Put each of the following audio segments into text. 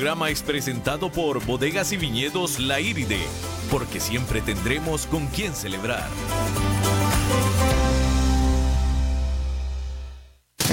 Programa es presentado por Bodegas y Viñedos La Iride, porque siempre tendremos con quién celebrar.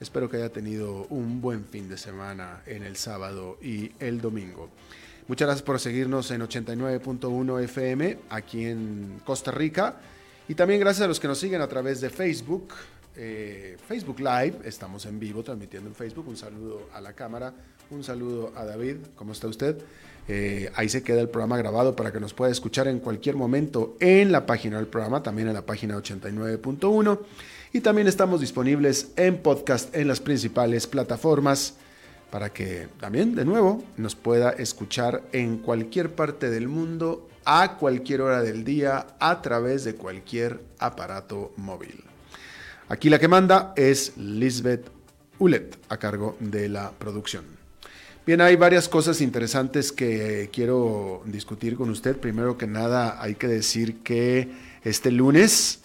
Espero que haya tenido un buen fin de semana en el sábado y el domingo. Muchas gracias por seguirnos en 89.1 FM aquí en Costa Rica. Y también gracias a los que nos siguen a través de Facebook, eh, Facebook Live. Estamos en vivo transmitiendo en Facebook. Un saludo a la cámara, un saludo a David. ¿Cómo está usted? Eh, ahí se queda el programa grabado para que nos pueda escuchar en cualquier momento en la página del programa, también en la página 89.1. Y también estamos disponibles en podcast en las principales plataformas para que también, de nuevo, nos pueda escuchar en cualquier parte del mundo, a cualquier hora del día, a través de cualquier aparato móvil. Aquí la que manda es Lisbeth Ulet, a cargo de la producción. Bien, hay varias cosas interesantes que quiero discutir con usted. Primero que nada, hay que decir que este lunes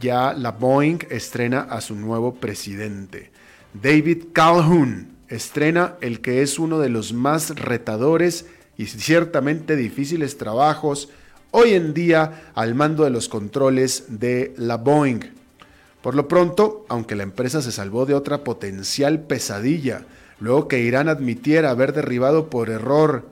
ya la Boeing estrena a su nuevo presidente. David Calhoun estrena el que es uno de los más retadores y ciertamente difíciles trabajos hoy en día al mando de los controles de la Boeing. Por lo pronto, aunque la empresa se salvó de otra potencial pesadilla, luego que Irán admitiera haber derribado por error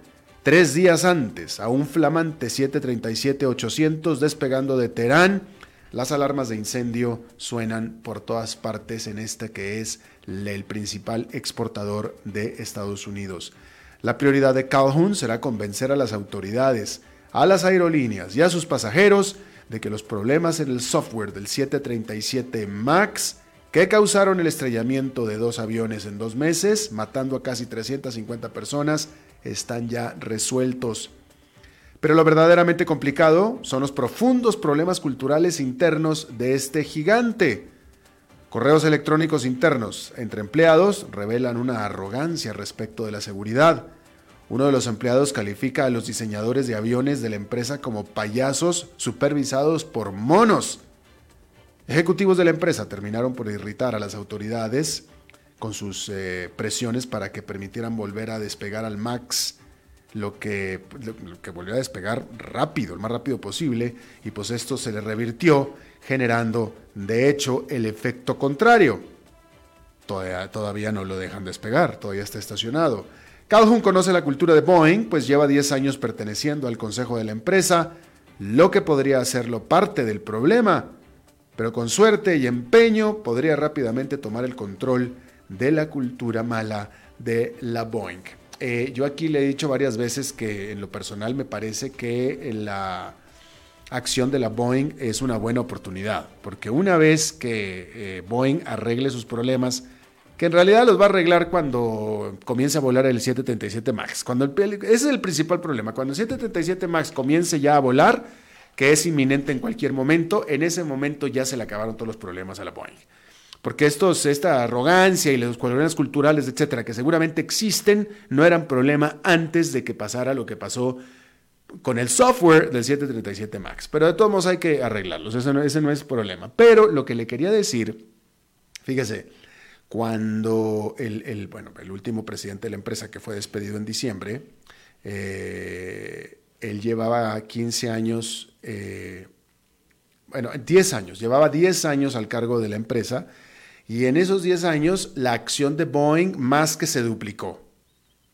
tres días antes a un flamante 737-800 despegando de Teherán, las alarmas de incendio suenan por todas partes en este que es el principal exportador de Estados Unidos. La prioridad de Calhoun será convencer a las autoridades, a las aerolíneas y a sus pasajeros de que los problemas en el software del 737 MAX que causaron el estrellamiento de dos aviones en dos meses, matando a casi 350 personas, están ya resueltos. Pero lo verdaderamente complicado son los profundos problemas culturales internos de este gigante. Correos electrónicos internos entre empleados revelan una arrogancia respecto de la seguridad. Uno de los empleados califica a los diseñadores de aviones de la empresa como payasos supervisados por monos. Ejecutivos de la empresa terminaron por irritar a las autoridades con sus eh, presiones para que permitieran volver a despegar al MAX lo que, volvió a despegar rápido, el más rápido posible, y pues esto se le revirtió, generando de hecho el efecto contrario. Todavía no lo dejan despegar, todavía está estacionado. Calhoun conoce la cultura de Boeing, pues lleva 10 años perteneciendo al consejo de la empresa, lo que podría hacerlo parte del problema, pero con suerte y empeño podría rápidamente tomar el control de la cultura mala de la Boeing. Eh, yo aquí le he dicho varias veces que en lo personal me parece que la acción de la Boeing es una buena oportunidad, porque una vez que eh, Boeing arregle sus problemas, que en realidad los va a arreglar cuando comience a volar el 737 MAX. Cuando el, ese es el principal problema. Cuando el 737 MAX comience ya a volar, que es inminente en cualquier momento, en ese momento ya se le acabaron todos los problemas a la Boeing. Porque estos, esta arrogancia y los problemas culturales, etcétera, que seguramente existen, no eran problema antes de que pasara lo que pasó con el software del 737 MAX. Pero de todos modos hay que arreglarlos, ese no, ese no es problema. Pero lo que le quería decir, fíjese, cuando el, bueno, el último presidente de la empresa que fue despedido en diciembre, eh, él llevaba 15 años, eh, bueno, 10 años, llevaba 10 años al cargo de la empresa y en esos 10 años la acción de Boeing más que se duplicó.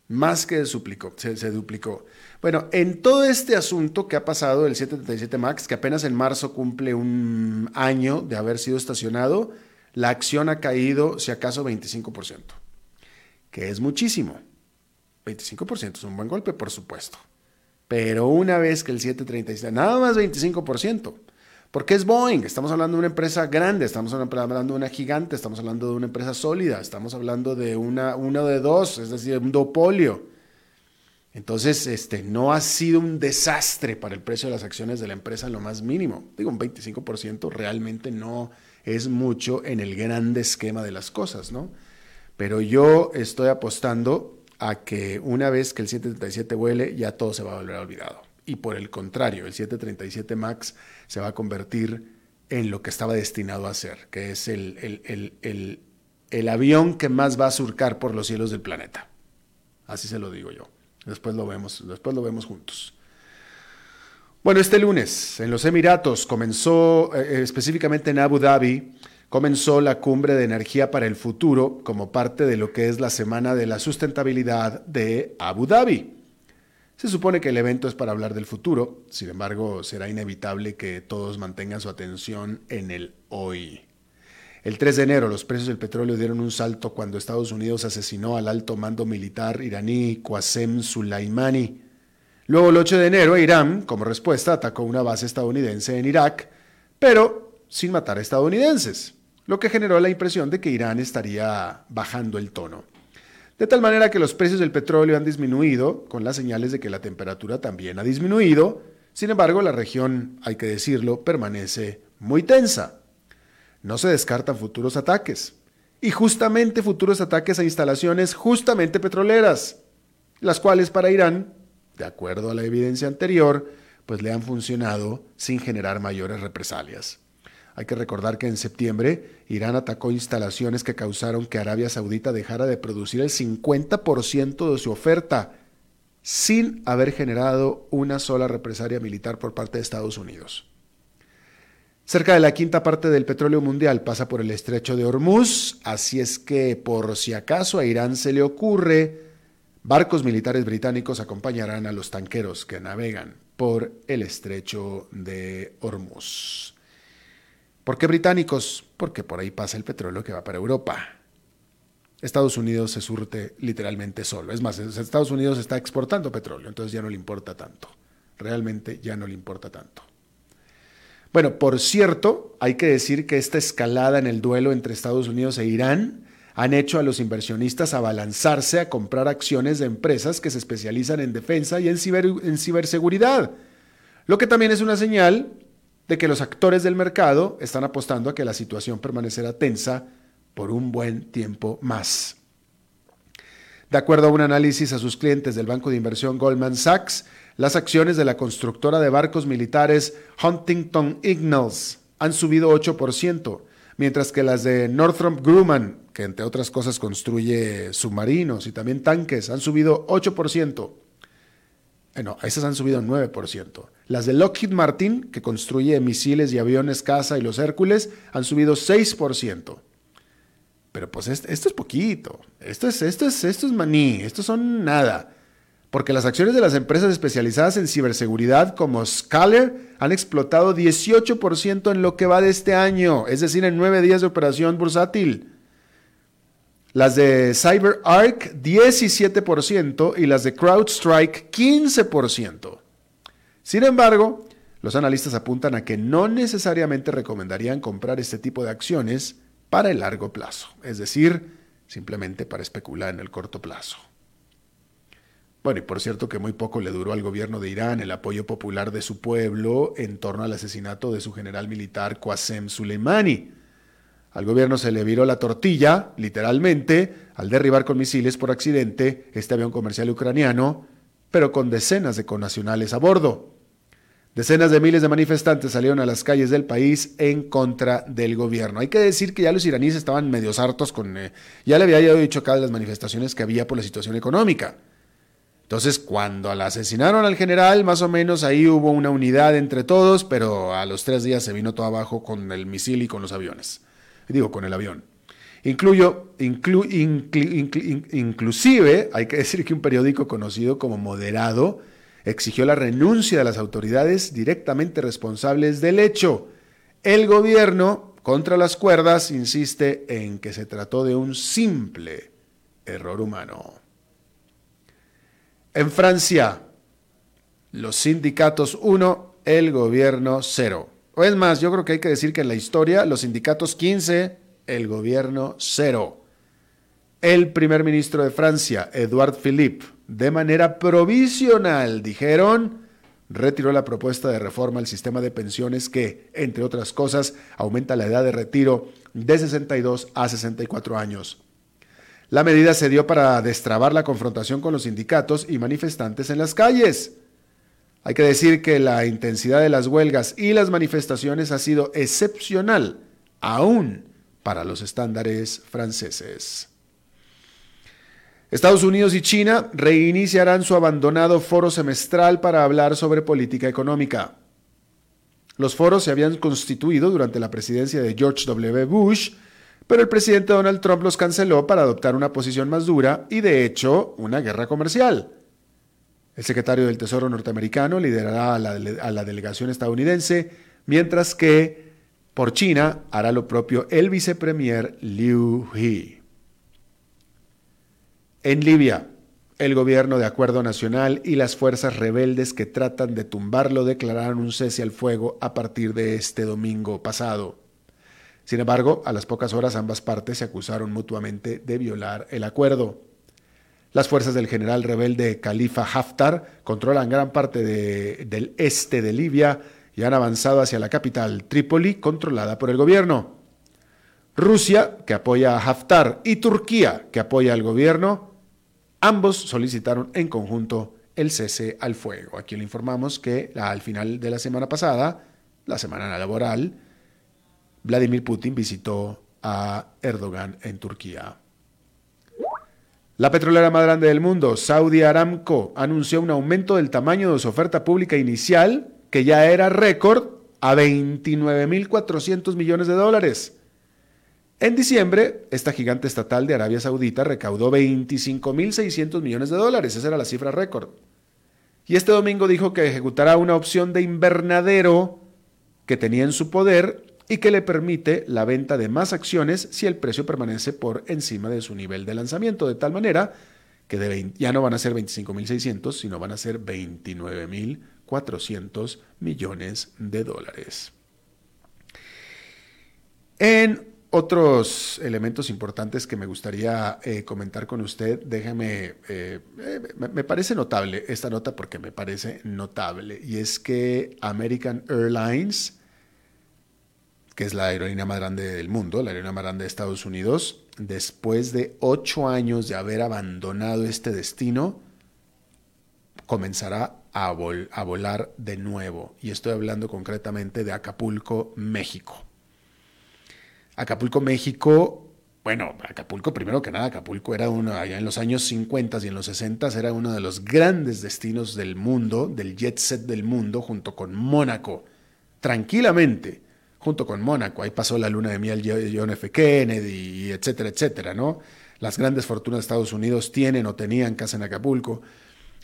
Más que duplicó, se, se, duplicó. Bueno, en todo este asunto que ha pasado el 737 MAX, que apenas en marzo cumple un año de haber sido estacionado, la acción ha caído, si acaso, 25%, que es muchísimo. 25% es un buen golpe, por supuesto. Pero una vez que el 737, nada más 25%. Porque es Boeing, estamos hablando de una empresa grande, estamos hablando de una gigante, estamos hablando de una empresa sólida, estamos hablando de una, de dos, es decir, un dopolio. Entonces, este, no ha sido un desastre para el precio de las acciones de la empresa en lo más mínimo. Digo, un 25% realmente no es mucho en el grande esquema de las cosas, ¿no? Pero yo estoy apostando a que una vez que el 737 vuele, ya todo se va a volver olvidado y por el contrario, el 737 MAX se va a convertir en lo que estaba destinado a ser, que es el, el, avión que más va a surcar por los cielos del planeta. Así se lo digo yo. Después lo vemos, después lo vemos juntos. Bueno, este lunes en los Emiratos comenzó, eh, específicamente en Abu Dhabi, comenzó la cumbre de energía para el futuro como parte de lo que es la Semana de la Sustentabilidad de Abu Dhabi. Se supone que el evento es para hablar del futuro, sin embargo será inevitable que todos mantengan su atención en el hoy. El 3 de enero los precios del petróleo dieron un salto cuando Estados Unidos asesinó al alto mando militar iraní Qasem Soleimani. Luego el 8 de enero Irán, como respuesta, atacó una base estadounidense en Irak, pero sin matar a estadounidenses, lo que generó la impresión de que Irán estaría bajando el tono de tal manera que los precios del petróleo han disminuido, con las señales de que la temperatura también ha disminuido. Sin embargo, la región, hay que decirlo, permanece muy tensa. No se descartan futuros ataques. Y justamente futuros ataques a instalaciones justamente petroleras, las cuales para Irán, de acuerdo a la evidencia anterior, pues le han funcionado sin generar mayores represalias. Hay que recordar que en septiembre Irán atacó instalaciones que causaron que Arabia Saudita dejara de producir el 50% de su oferta sin haber generado una sola represalia militar por parte de Estados Unidos. Cerca de la quinta parte del petróleo mundial pasa por el estrecho de Hormuz, así es que por si acaso a Irán se le ocurre, barcos militares británicos acompañarán a los tanqueros que navegan por el estrecho de Hormuz. ¿Por qué británicos? Porque por ahí pasa el petróleo que va para Europa. Estados Unidos se surte literalmente solo. Es más, Estados Unidos está exportando petróleo, entonces ya no le importa tanto. Realmente ya no le importa tanto. Bueno, por cierto, hay que decir que esta escalada en el duelo entre Estados Unidos e Irán han hecho a los inversionistas abalanzarse a comprar acciones de empresas que se especializan en defensa y en, ciberseguridad, lo que también es una señal de que los actores del mercado están apostando a que la situación permanecerá tensa por un buen tiempo más. De acuerdo a un análisis a sus clientes del banco de inversión Goldman Sachs, las acciones de la constructora de barcos militares Huntington Ingalls han subido 8%, mientras que las de Northrop Grumman, que entre otras cosas construye submarinos y también tanques, han subido 8%. Bueno, esas han subido 9%. Las de Lockheed Martin, que construye misiles y aviones caza y los Hércules, han subido 6%. Pero pues esto, es poquito. Esto es, esto, es, esto es maní. Esto son nada. Porque las acciones de las empresas especializadas en ciberseguridad como Scaler han explotado 18% en lo que va de este año, es decir, en nueve días de operación bursátil. Las de CyberArk 17% y las de CrowdStrike 15%. Sin embargo, los analistas apuntan a que no necesariamente recomendarían comprar este tipo de acciones para el largo plazo, es decir, simplemente para especular en el corto plazo. Bueno, y por cierto que muy poco le duró al gobierno de Irán el apoyo popular de su pueblo en torno al asesinato de su general militar Qasem Soleimani. Al gobierno se le viró la tortilla, literalmente, al derribar con misiles por accidente este avión comercial ucraniano, pero con decenas de connacionales a bordo. Decenas de miles de manifestantes salieron a las calles del país en contra del gobierno. Hay que decir que ya los iraníes estaban medio hartos con... Eh, ya le había dicho acá de las manifestaciones que había por la situación económica. Entonces, cuando la asesinaron al general, más o menos ahí hubo una unidad entre todos, pero a los tres días se vino todo abajo con el misil y con los aviones. Digo, con el avión. Incluyo, inclusive, hay que decir que un periódico conocido como Moderado exigió la renuncia de las autoridades directamente responsables del hecho. El gobierno, contra las cuerdas, insiste en que se trató de un simple error humano. En Francia, los sindicatos 1, el gobierno 0. O es más, yo creo que hay que decir que en la historia los sindicatos 15, el gobierno 0. El primer ministro de Francia, Edouard Philippe, de manera provisional, dijeron, retiró la propuesta de reforma al sistema de pensiones que, entre otras cosas, aumenta la edad de retiro de 62 a 64 años. La medida se dio para destrabar la confrontación con los sindicatos y manifestantes en las calles. Hay que decir que la intensidad de las huelgas y las manifestaciones ha sido excepcional, aún para los estándares franceses. Estados Unidos y China reiniciarán su abandonado foro semestral para hablar sobre política económica. Los foros se habían constituido durante la presidencia de George W. Bush, pero el presidente Donald Trump los canceló para adoptar una posición más dura y, de hecho, una guerra comercial. El secretario del Tesoro norteamericano liderará a la, delegación estadounidense, mientras que por China hará lo propio el vicepremier Liu He. En Libia, el gobierno de acuerdo nacional y las fuerzas rebeldes que tratan de tumbarlo declararon un cese al fuego a partir de este domingo pasado. Sin embargo, a las pocas horas ambas partes se acusaron mutuamente de violar el acuerdo. Las fuerzas del general rebelde Khalifa Haftar controlan gran parte del este de Libia y han avanzado hacia la capital, Trípoli, controlada por el gobierno. Rusia, que apoya a Haftar, y Turquía, que apoya al gobierno, Ambos solicitaron en conjunto el cese al fuego. Aquí le informamos que al final de la semana pasada, la semana laboral, Vladimir Putin visitó a Erdogan en Turquía. La petrolera más grande del mundo, Saudi Aramco, anunció un aumento del tamaño de su oferta pública inicial, que ya era récord, a 29.400 millones de dólares. En diciembre, esta gigante estatal de Arabia Saudita recaudó 25.600 millones de dólares, esa era la cifra récord. Y este domingo dijo que ejecutará una opción de invernadero que tenía en su poder y que le permite la venta de más acciones si el precio permanece por encima de su nivel de lanzamiento, de tal manera que ya no van a ser 25.600, sino van a ser 29.400 millones de dólares. En otros elementos importantes que me gustaría eh, comentar con usted, déjeme, eh, eh, me, parece notable esta nota porque me parece notable, y es que American Airlines, que es la aerolínea más grande del mundo, la aerolínea más grande de Estados Unidos, después de ocho años de haber abandonado este destino, comenzará a volar de nuevo. Y estoy hablando concretamente de Acapulco, México. Acapulco, México, bueno, Acapulco, primero que nada, Acapulco era uno, allá en los años 50 y en los 60 era uno de los grandes destinos del mundo, del jet set del mundo, junto con Mónaco, tranquilamente, junto con Mónaco. Ahí pasó la luna de miel John F. Kennedy, etcétera, etcétera, ¿no? Las grandes fortunas de Estados Unidos tienen o tenían casa en Acapulco.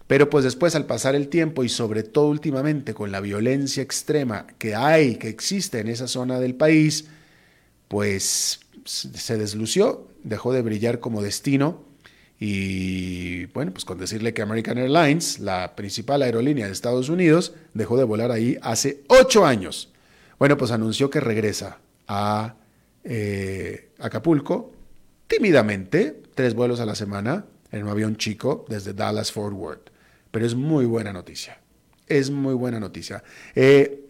Pero pues después al pasar el tiempo y sobre todo últimamente con la violencia extrema que hay, que existe en esa zona del país, pues se deslució, dejó de brillar como destino y bueno, pues con decirle que American Airlines, la principal aerolínea de Estados Unidos, dejó de volar ahí hace ocho años. Bueno, pues anunció que regresa a eh, Acapulco tímidamente, tres vuelos a la semana en un avión chico desde Dallas Fort Worth. Pero es muy buena noticia. Es muy buena noticia. Eh,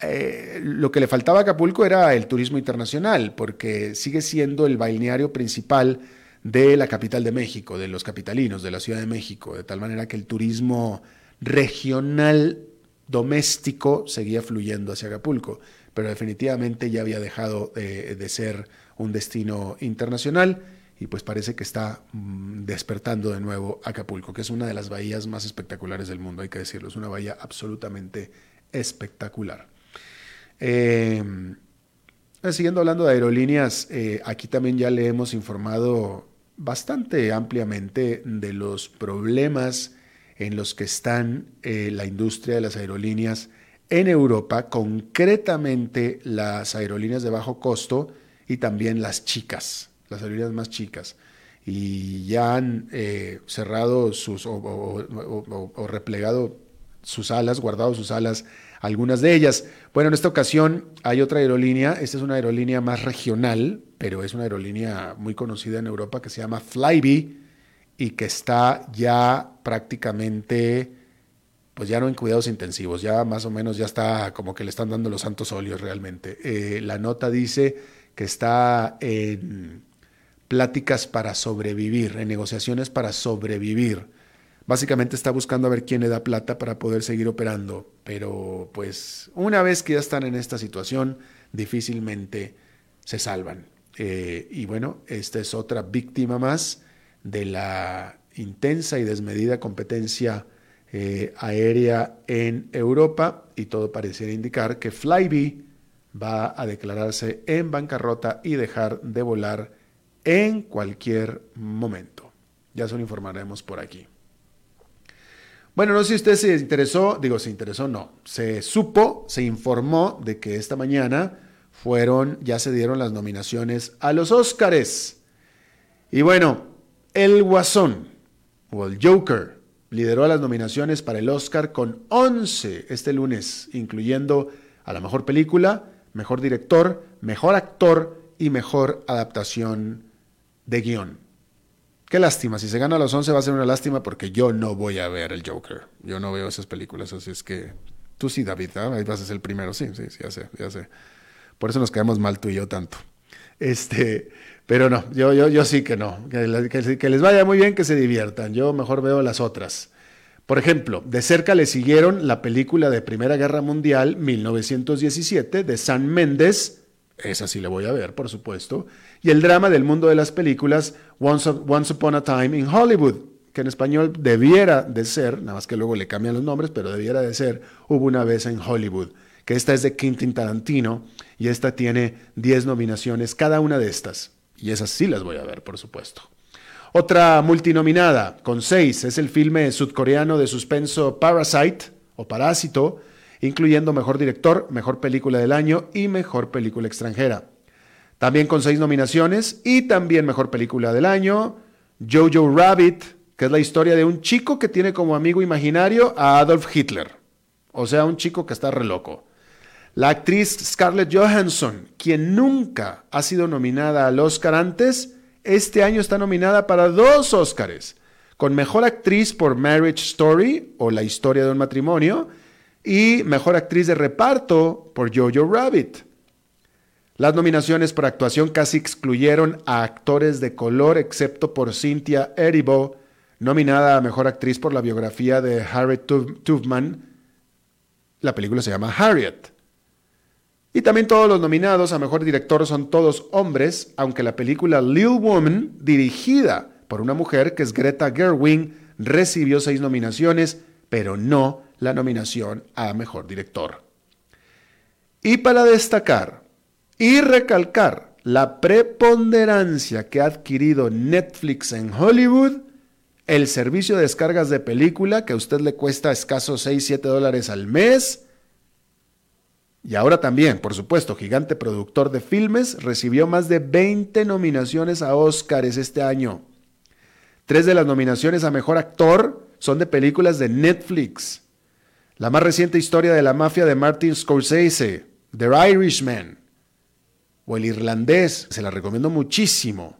eh, lo que le faltaba a Acapulco era el turismo internacional, porque sigue siendo el balneario principal de la capital de México, de los capitalinos, de la Ciudad de México, de tal manera que el turismo regional doméstico seguía fluyendo hacia Acapulco, pero definitivamente ya había dejado de, ser un destino internacional y pues parece que está mm, despertando de nuevo Acapulco, que es una de las bahías más espectaculares del mundo, hay que decirlo, es una bahía absolutamente espectacular. Em, Eh, siguiendo hablando de aerolíneas, eh, aquí también ya le hemos informado bastante ampliamente de los problemas en los que están eh, la industria de las aerolíneas en Europa, concretamente las aerolíneas de bajo costo y también las chicas, las aerolíneas más chicas. Y ya han cerrado sus o, o replegado sus alas, guardado sus alas algunas de ellas. Bueno, en esta ocasión hay otra aerolínea, esta es una aerolínea más regional, pero es una aerolínea muy conocida en Europa que se llama Flybe y que está ya prácticamente, pues ya no en cuidados intensivos, ya más o menos ya está como que le están dando los santos óleos realmente. Eh, la nota dice que está en pláticas para sobrevivir, en negociaciones para sobrevivir Básicamente está buscando a ver quién le da plata para poder seguir operando, pero pues una vez que ya están en esta situación, difícilmente se salvan. Eh, y bueno, esta es otra víctima más de la intensa y desmedida competencia eh, aérea en Europa y todo pareciera indicar que Flybe va a declararse en bancarrota y dejar de volar en cualquier momento. Ya se lo informaremos por aquí. Bueno, no sé si usted se interesó, digo, se interesó, no, se supo, se informó de que esta mañana fueron, ya se dieron las nominaciones a los Óscares. Y bueno, el Guasón, o el Joker, lideró las nominaciones para el Oscar con 11 este lunes, incluyendo a la mejor película, mejor director, mejor actor y mejor adaptación de guion. Qué lástima, si se gana a los 11 va a ser una lástima porque yo no voy a ver el Joker. Yo no veo esas películas, así es que tú sí, David, ahí vas a ser el primero, sí, sí, sí, ya sé, ya sé. Por eso nos quedamos mal tú y yo tanto. Este, pero no, yo, yo, yo sí que no. Que, les vaya muy bien, que se diviertan. Yo mejor veo las otras. Por ejemplo, de cerca le siguieron la película de Primera Guerra Mundial, 1917, de San Méndez, esa sí le voy a ver, por supuesto. Y el drama del mundo de las películas Once, Upon a Time in Hollywood, que en español debiera de ser, nada más que luego le cambian los nombres, pero debiera de ser Hubo una vez en Hollywood, que esta es de Quentin Tarantino y esta tiene 10 nominaciones, cada una de estas. Y esas sí las voy a ver, por supuesto. Otra multinominada, con 6, es el filme sudcoreano de suspenso Parasite, o Parásito, incluyendo Mejor Director, Mejor Película del Año y Mejor Película Extranjera. También con seis nominaciones y también Mejor Película del Año, Jojo Rabbit, que es la historia de un chico que tiene como amigo imaginario a Adolf Hitler. O sea, un chico que está re loco. La actriz Scarlett Johansson, quien nunca ha sido nominada al Oscar antes, este año está nominada para dos Oscars, con Mejor Actriz por Marriage Story o La historia de un matrimonio y Mejor Actriz de Reparto por Jojo Rabbit. Las nominaciones por actuación casi excluyeron a actores de color, excepto por Cynthia Erivo, nominada a Mejor Actriz por la biografía de Harriet Tubman. La película se llama Harriet. Y también todos los nominados a Mejor Director son todos hombres, aunque la película Little Woman, dirigida por una mujer que es Greta Gerwig, recibió seis nominaciones, pero no la nominación a Mejor Director. Y para destacar y recalcar la preponderancia que ha adquirido Netflix en Hollywood, el servicio de descargas de película que a usted le cuesta escasos 6, 7 dólares al mes, y ahora también, por supuesto, gigante productor de filmes, recibió más de 20 nominaciones a Oscars este año. Tres de las nominaciones a Mejor Actor son de películas de Netflix. La más reciente historia de la mafia de Martin Scorsese, The Irishman, o El Irlandés, se la recomiendo muchísimo.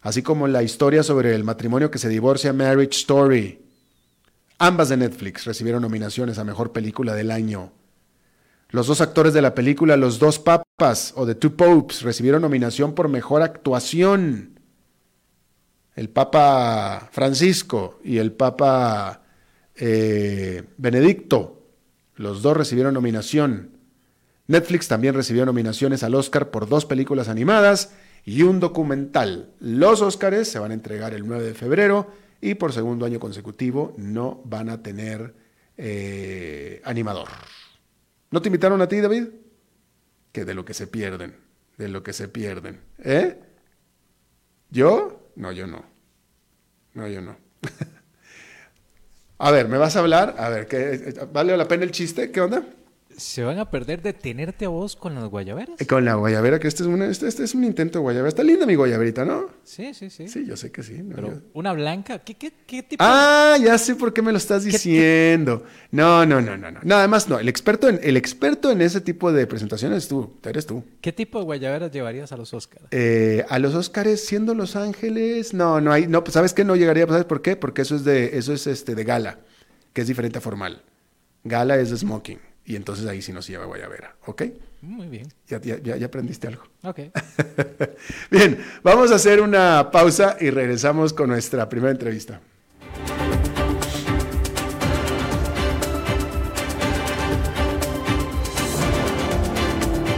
Así como la historia sobre el matrimonio que se divorcia, Marriage Story. Ambas de Netflix recibieron nominaciones a Mejor Película del Año. Los dos actores de la película Los Dos Papas o The Two Popes recibieron nominación por Mejor Actuación. El Papa Francisco y el Papa eh, Benedicto. Los dos recibieron nominación. Netflix también recibió nominaciones al Oscar por dos películas animadas y un documental. Los Oscars se van a entregar el 9 de febrero y por segundo año consecutivo no van a tener eh, animador. ¿No te invitaron a ti, David? que de lo que se pierden, de lo que se pierden. ¿Eh? ¿Yo? No, yo no. No, yo no. a ver, ¿me vas a hablar? A ver, ¿qué, ¿vale la pena el chiste? ¿Qué onda? Se van a perder de tenerte a vos con las guayaberas. Con la guayabera, que este es, una, este, este, es un intento de guayabera. Está linda mi guayaberita, ¿no? Sí, sí, sí. Sí, yo sé que sí. Pero una blanca, ¿qué, qué, qué tipo? Ah, ya sé por qué me lo estás diciendo. No, no, no, no, no. No, además no. El experto en, el experto en ese tipo de presentaciones tú, eres tú. ¿Qué tipo de guayaberas llevarías a los Oscars? Eh, a los Oscars siendo Los Ángeles, no, no hay, no, pues sabes qué no llegaría, ¿sabes por qué? Porque eso es de, eso es este de gala, que es diferente a formal. Gala es de smoking. Y entonces ahí sí nos lleva Guayabera, ¿ok? Muy bien. Ya, ya, ya aprendiste algo. Ok. bien, vamos a hacer una pausa y regresamos con nuestra primera entrevista.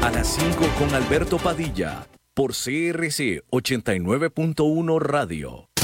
A las 5 con Alberto Padilla, por CRC 89.1 Radio.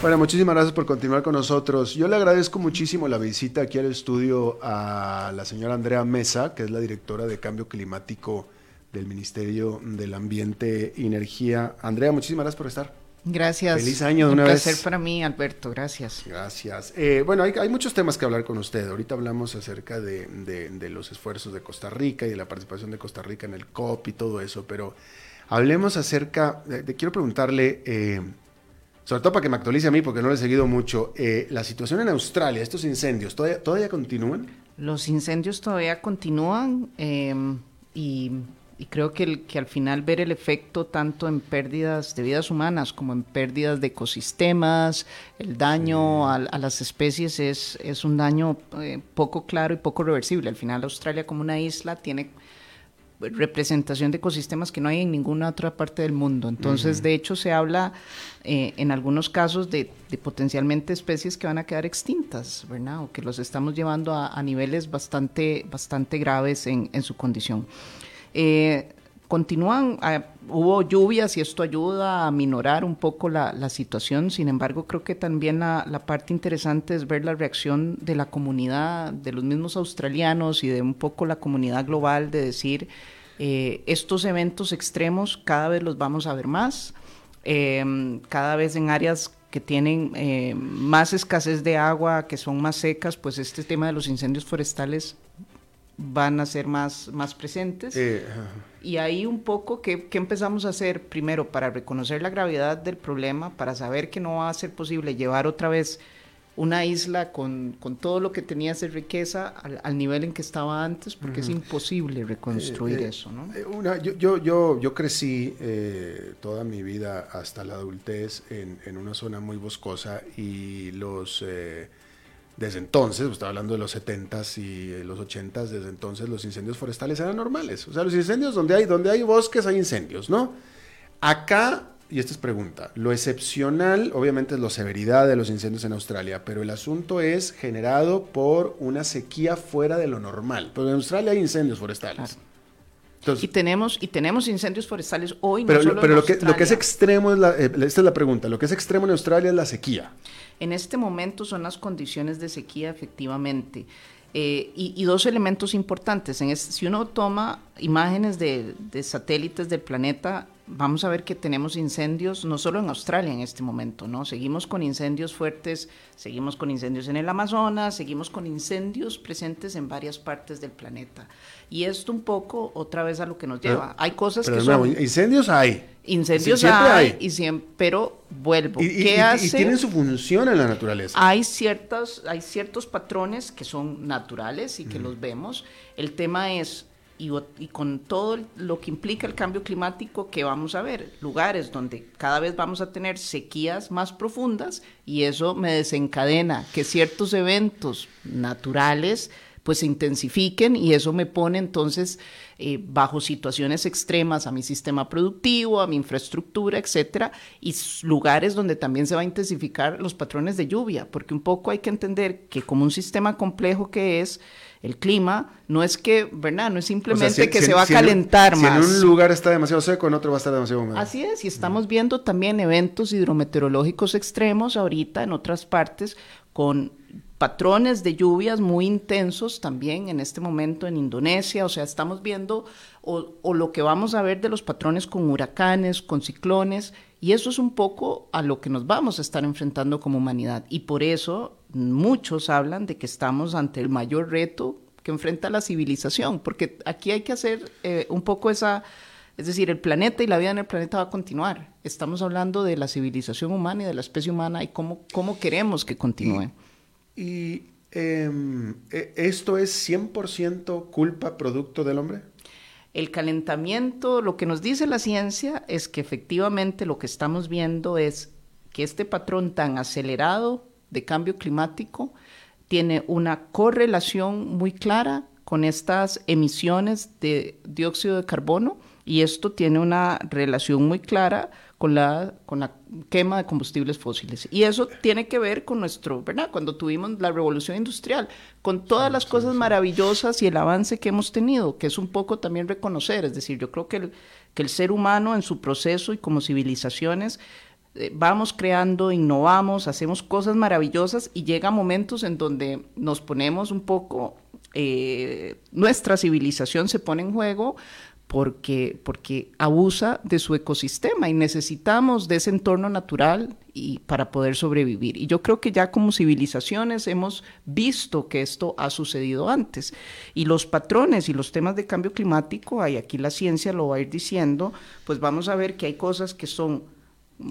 Bueno, muchísimas gracias por continuar con nosotros. Yo le agradezco muchísimo la visita aquí al estudio a la señora Andrea Mesa, que es la directora de Cambio Climático del Ministerio del Ambiente y Energía. Andrea, muchísimas gracias por estar. Gracias. Feliz año de Un una vez. placer para mí, Alberto. Gracias. Gracias. Eh, bueno, hay, hay, muchos temas que hablar con usted. Ahorita hablamos acerca de, de, de, los esfuerzos de Costa Rica y de la participación de Costa Rica en el COP y todo eso, pero hablemos acerca, de, de quiero preguntarle, eh, sobre todo para que me actualice a mí, porque no lo he seguido mucho, eh, la situación en Australia, estos incendios, ¿todavía, todavía continúan? Los incendios todavía continúan eh, y, y, creo que, el, que al final ver el efecto tanto en pérdidas de vidas humanas como en pérdidas de ecosistemas, el daño sí. a, a, las especies es, es un daño eh, poco claro y poco reversible. Al final Australia como una isla tiene representación de ecosistemas que no hay en ninguna otra parte del mundo. Entonces, uh -huh. de hecho, se habla eh, en algunos casos de, de, potencialmente especies que van a quedar extintas, ¿verdad? O que los estamos llevando a, a niveles bastante, bastante graves en, en su condición. Eh, continúan, eh, hubo lluvias y esto ayuda a minorar un poco la, la situación, sin embargo creo que también la, parte interesante es ver la reacción de la comunidad, de los mismos australianos y de un poco la comunidad global de decir, eh, estos eventos extremos cada vez los vamos a ver más, eh, cada vez en áreas que tienen eh, más escasez de agua, que son más secas, pues este tema de los incendios forestales van a ser más, más presentes. Eh, y ahí un poco, ¿qué, ¿qué, empezamos a hacer? Primero, para reconocer la gravedad del problema, para saber que no va a ser posible llevar otra vez una isla con, con todo lo que tenía esa riqueza al, al, nivel en que estaba antes, porque uh -huh. es imposible reconstruir eh, eh, eso, ¿no? Una, yo, yo, yo, yo crecí toda mi vida hasta la adultez en, en, una zona muy boscosa y los desde entonces, pues, estaba hablando de los 70s y los 80s, desde entonces los incendios forestales eran normales. O sea, los incendios donde hay, donde hay bosques hay incendios, ¿no? Acá, y esta es pregunta, lo excepcional obviamente es la severidad de los incendios en Australia, pero el asunto es generado por una sequía fuera de lo normal. Porque en Australia hay incendios forestales. Claro. y, tenemos, y tenemos incendios forestales hoy. Pero, no solo pero en lo, que, lo que es extremo, es la, eh, esta es la pregunta, lo que es extremo en Australia es la sequía. En este momento son las condiciones de sequía, efectivamente. Eh, y, dos elementos importantes. En si uno toma imágenes de, de, satélites del planeta, vamos a ver que tenemos incendios no solo en Australia en este momento, ¿no? Seguimos con incendios fuertes, seguimos con incendios en el Amazonas, seguimos con incendios presentes en varias partes del planeta. Y esto un poco otra vez a lo que nos lleva. hay cosas que son... incendios hay. Incendios hay, Y siempre, pero vuelvo. Y, ¿Qué hace? y tienen su función en la naturaleza. Hay, ciertas, hay ciertos patrones que son naturales y que los vemos. El tema es y, con todo lo que implica el cambio climático que vamos a ver, lugares donde cada vez vamos a tener sequías más profundas y eso me desencadena que ciertos eventos naturales pues se intensifiquen y eso me pone entonces eh, bajo situaciones extremas a mi sistema productivo, a mi infraestructura, etcétera, y lugares donde también se va a intensificar los patrones de lluvia, porque un poco hay que entender que como un sistema complejo que es, el clima no es que, ¿verdad? No es simplemente que se va a calentar más. Si en un lugar está demasiado seco, en otro va a estar demasiado húmedo. Así es, y estamos viendo también eventos hidrometeorológicos extremos ahorita en otras partes con patrones de lluvias muy intensos también en este momento en Indonesia, o sea, estamos viendo o, o, lo que vamos a ver de los patrones con huracanes, con ciclones, y eso es un poco a lo que nos vamos a estar enfrentando como humanidad. Y por eso muchos hablan de que estamos ante el mayor reto que enfrenta la civilización, porque aquí hay que hacer eh, un poco esa, es decir, el planeta y la vida en el planeta va a continuar. Estamos hablando de la civilización humana y de la especie humana y cómo, cómo queremos que continúe. ¿Y, em, e, esto es 100% culpa producto del hombre? El calentamiento, lo que nos dice la ciencia es que efectivamente lo que estamos viendo es que este patrón tan acelerado de cambio climático tiene una correlación muy clara con estas emisiones de dióxido de carbono y esto tiene una relación muy clara con la, con la quema de combustibles fósiles. Y eso tiene que ver con nuestro, ¿verdad? Cuando tuvimos la revolución industrial, con todas las cosas maravillosas y el avance que hemos tenido, que es un poco también reconocer, es decir, yo creo que el, que el ser humano en su proceso y como civilizaciones eh, vamos creando, innovamos, hacemos cosas maravillosas y llega momentos en donde nos ponemos un poco, eh, nuestra civilización se pone en juego porque, porque abusa de su ecosistema y necesitamos de ese entorno natural y para poder sobrevivir. Y yo creo que ya como civilizaciones hemos visto que esto ha sucedido antes. Y los patrones y los temas de cambio climático, y aquí la ciencia lo va a ir diciendo, pues vamos a ver que hay cosas que son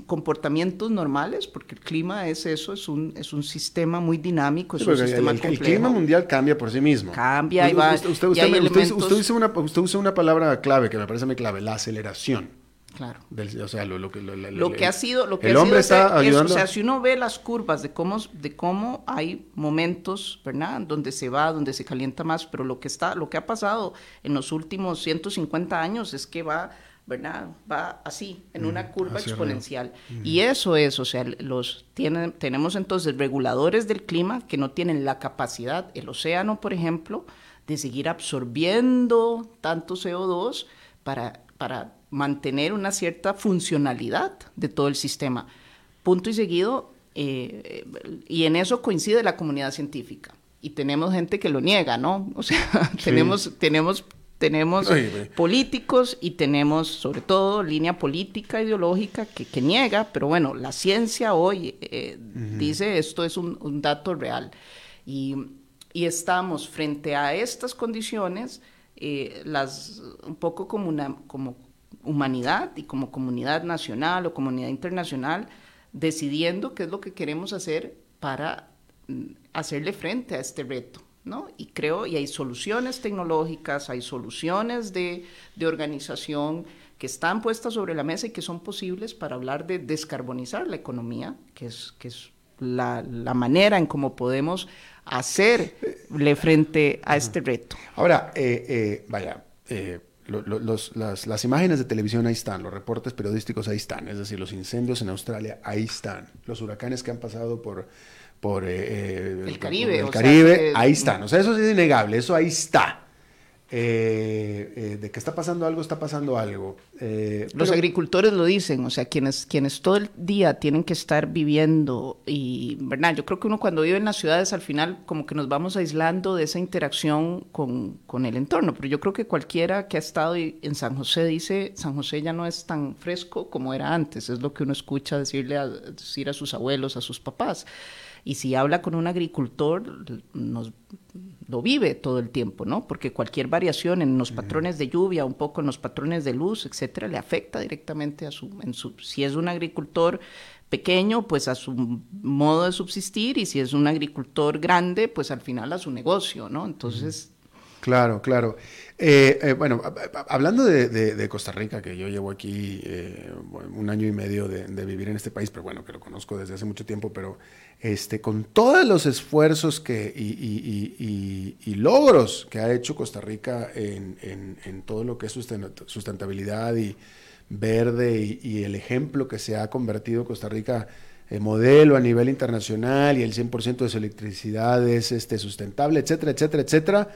comportamientos normales, porque el clima es eso, es un, es un sistema muy dinámico, es un sistema el, el, clima mundial cambia por sí mismo. Cambia y va. Usted, usted, usted, usa una, usted usa una palabra clave que me parece muy clave, la aceleración. Claro. o sea, lo, lo, lo que ha sido, lo que el hombre está ayudando. o sea, si uno ve las curvas de cómo, de cómo hay momentos, ¿verdad? Donde se va, donde se calienta más, pero lo que está, lo que ha pasado en los últimos 150 años es que va ¿verdad? Va así, en una curva exponencial. Y eso es, o sea, los tienen, tenemos entonces reguladores del clima que no tienen la capacidad, el océano, por ejemplo, de seguir absorbiendo tanto CO2 para, para mantener una cierta funcionalidad de todo el sistema. Punto y seguido, eh, y en eso coincide la comunidad científica. Y tenemos gente que lo niega, ¿no? O sea, tenemos, tenemos tenemos políticos y tenemos sobre todo línea política ideológica que, niega, pero bueno, la ciencia hoy eh, dice esto es un, dato real. Y, estamos frente a estas condiciones, eh, las, un poco como, una, como humanidad y como comunidad nacional o comunidad internacional, decidiendo qué es lo que queremos hacer para mm, hacerle frente a este reto. Y creo, y hay soluciones tecnológicas, hay soluciones de, organización que están puestas sobre la mesa y que son posibles para hablar de descarbonizar la economía, que es, que es la, manera en cómo podemos hacerle frente a este reto. Ahora, eh, eh, vaya, eh, las, las, imágenes de televisión ahí están, los reportes periodísticos ahí están, es decir, los incendios en Australia ahí están, los huracanes que han pasado por por eh, el Caribe. el Caribe, ahí están. O sea, eso es innegable, eso ahí está. eh, eh, de que está pasando algo, está pasando algo. Eh, Los agricultores lo dicen, o sea, quienes, quienes todo el día tienen que estar viviendo y, ¿verdad? Yo creo que uno cuando vive en las ciudades al final como que nos vamos aislando de esa interacción con, con el entorno, pero yo creo que cualquiera que ha estado en San José dice, San José ya no es tan fresco como era antes, es lo que uno escucha decirle a, decir a sus abuelos, a sus papás. Y si habla con un agricultor, nos, lo vive todo el tiempo, ¿no? Porque cualquier variación en los patrones de lluvia, un poco en los patrones de luz, etcétera, le afecta directamente a su, en su si es un agricultor pequeño, pues a su modo de subsistir, y si es un agricultor grande, pues al final a su negocio, ¿no? Entonces, Claro, claro. Eh, eh, bueno, hablando de, Costa Rica, que yo llevo aquí eh, un año y medio de, vivir en este país, pero bueno, que lo conozco desde hace mucho tiempo, pero este, con todos los esfuerzos que, y, logros que ha hecho Costa Rica en, todo lo que es sustentabilidad y verde y, el ejemplo que se ha convertido Costa Rica en modelo a nivel internacional y el 100% de su electricidad es este, sustentable, etcétera, etcétera, etcétera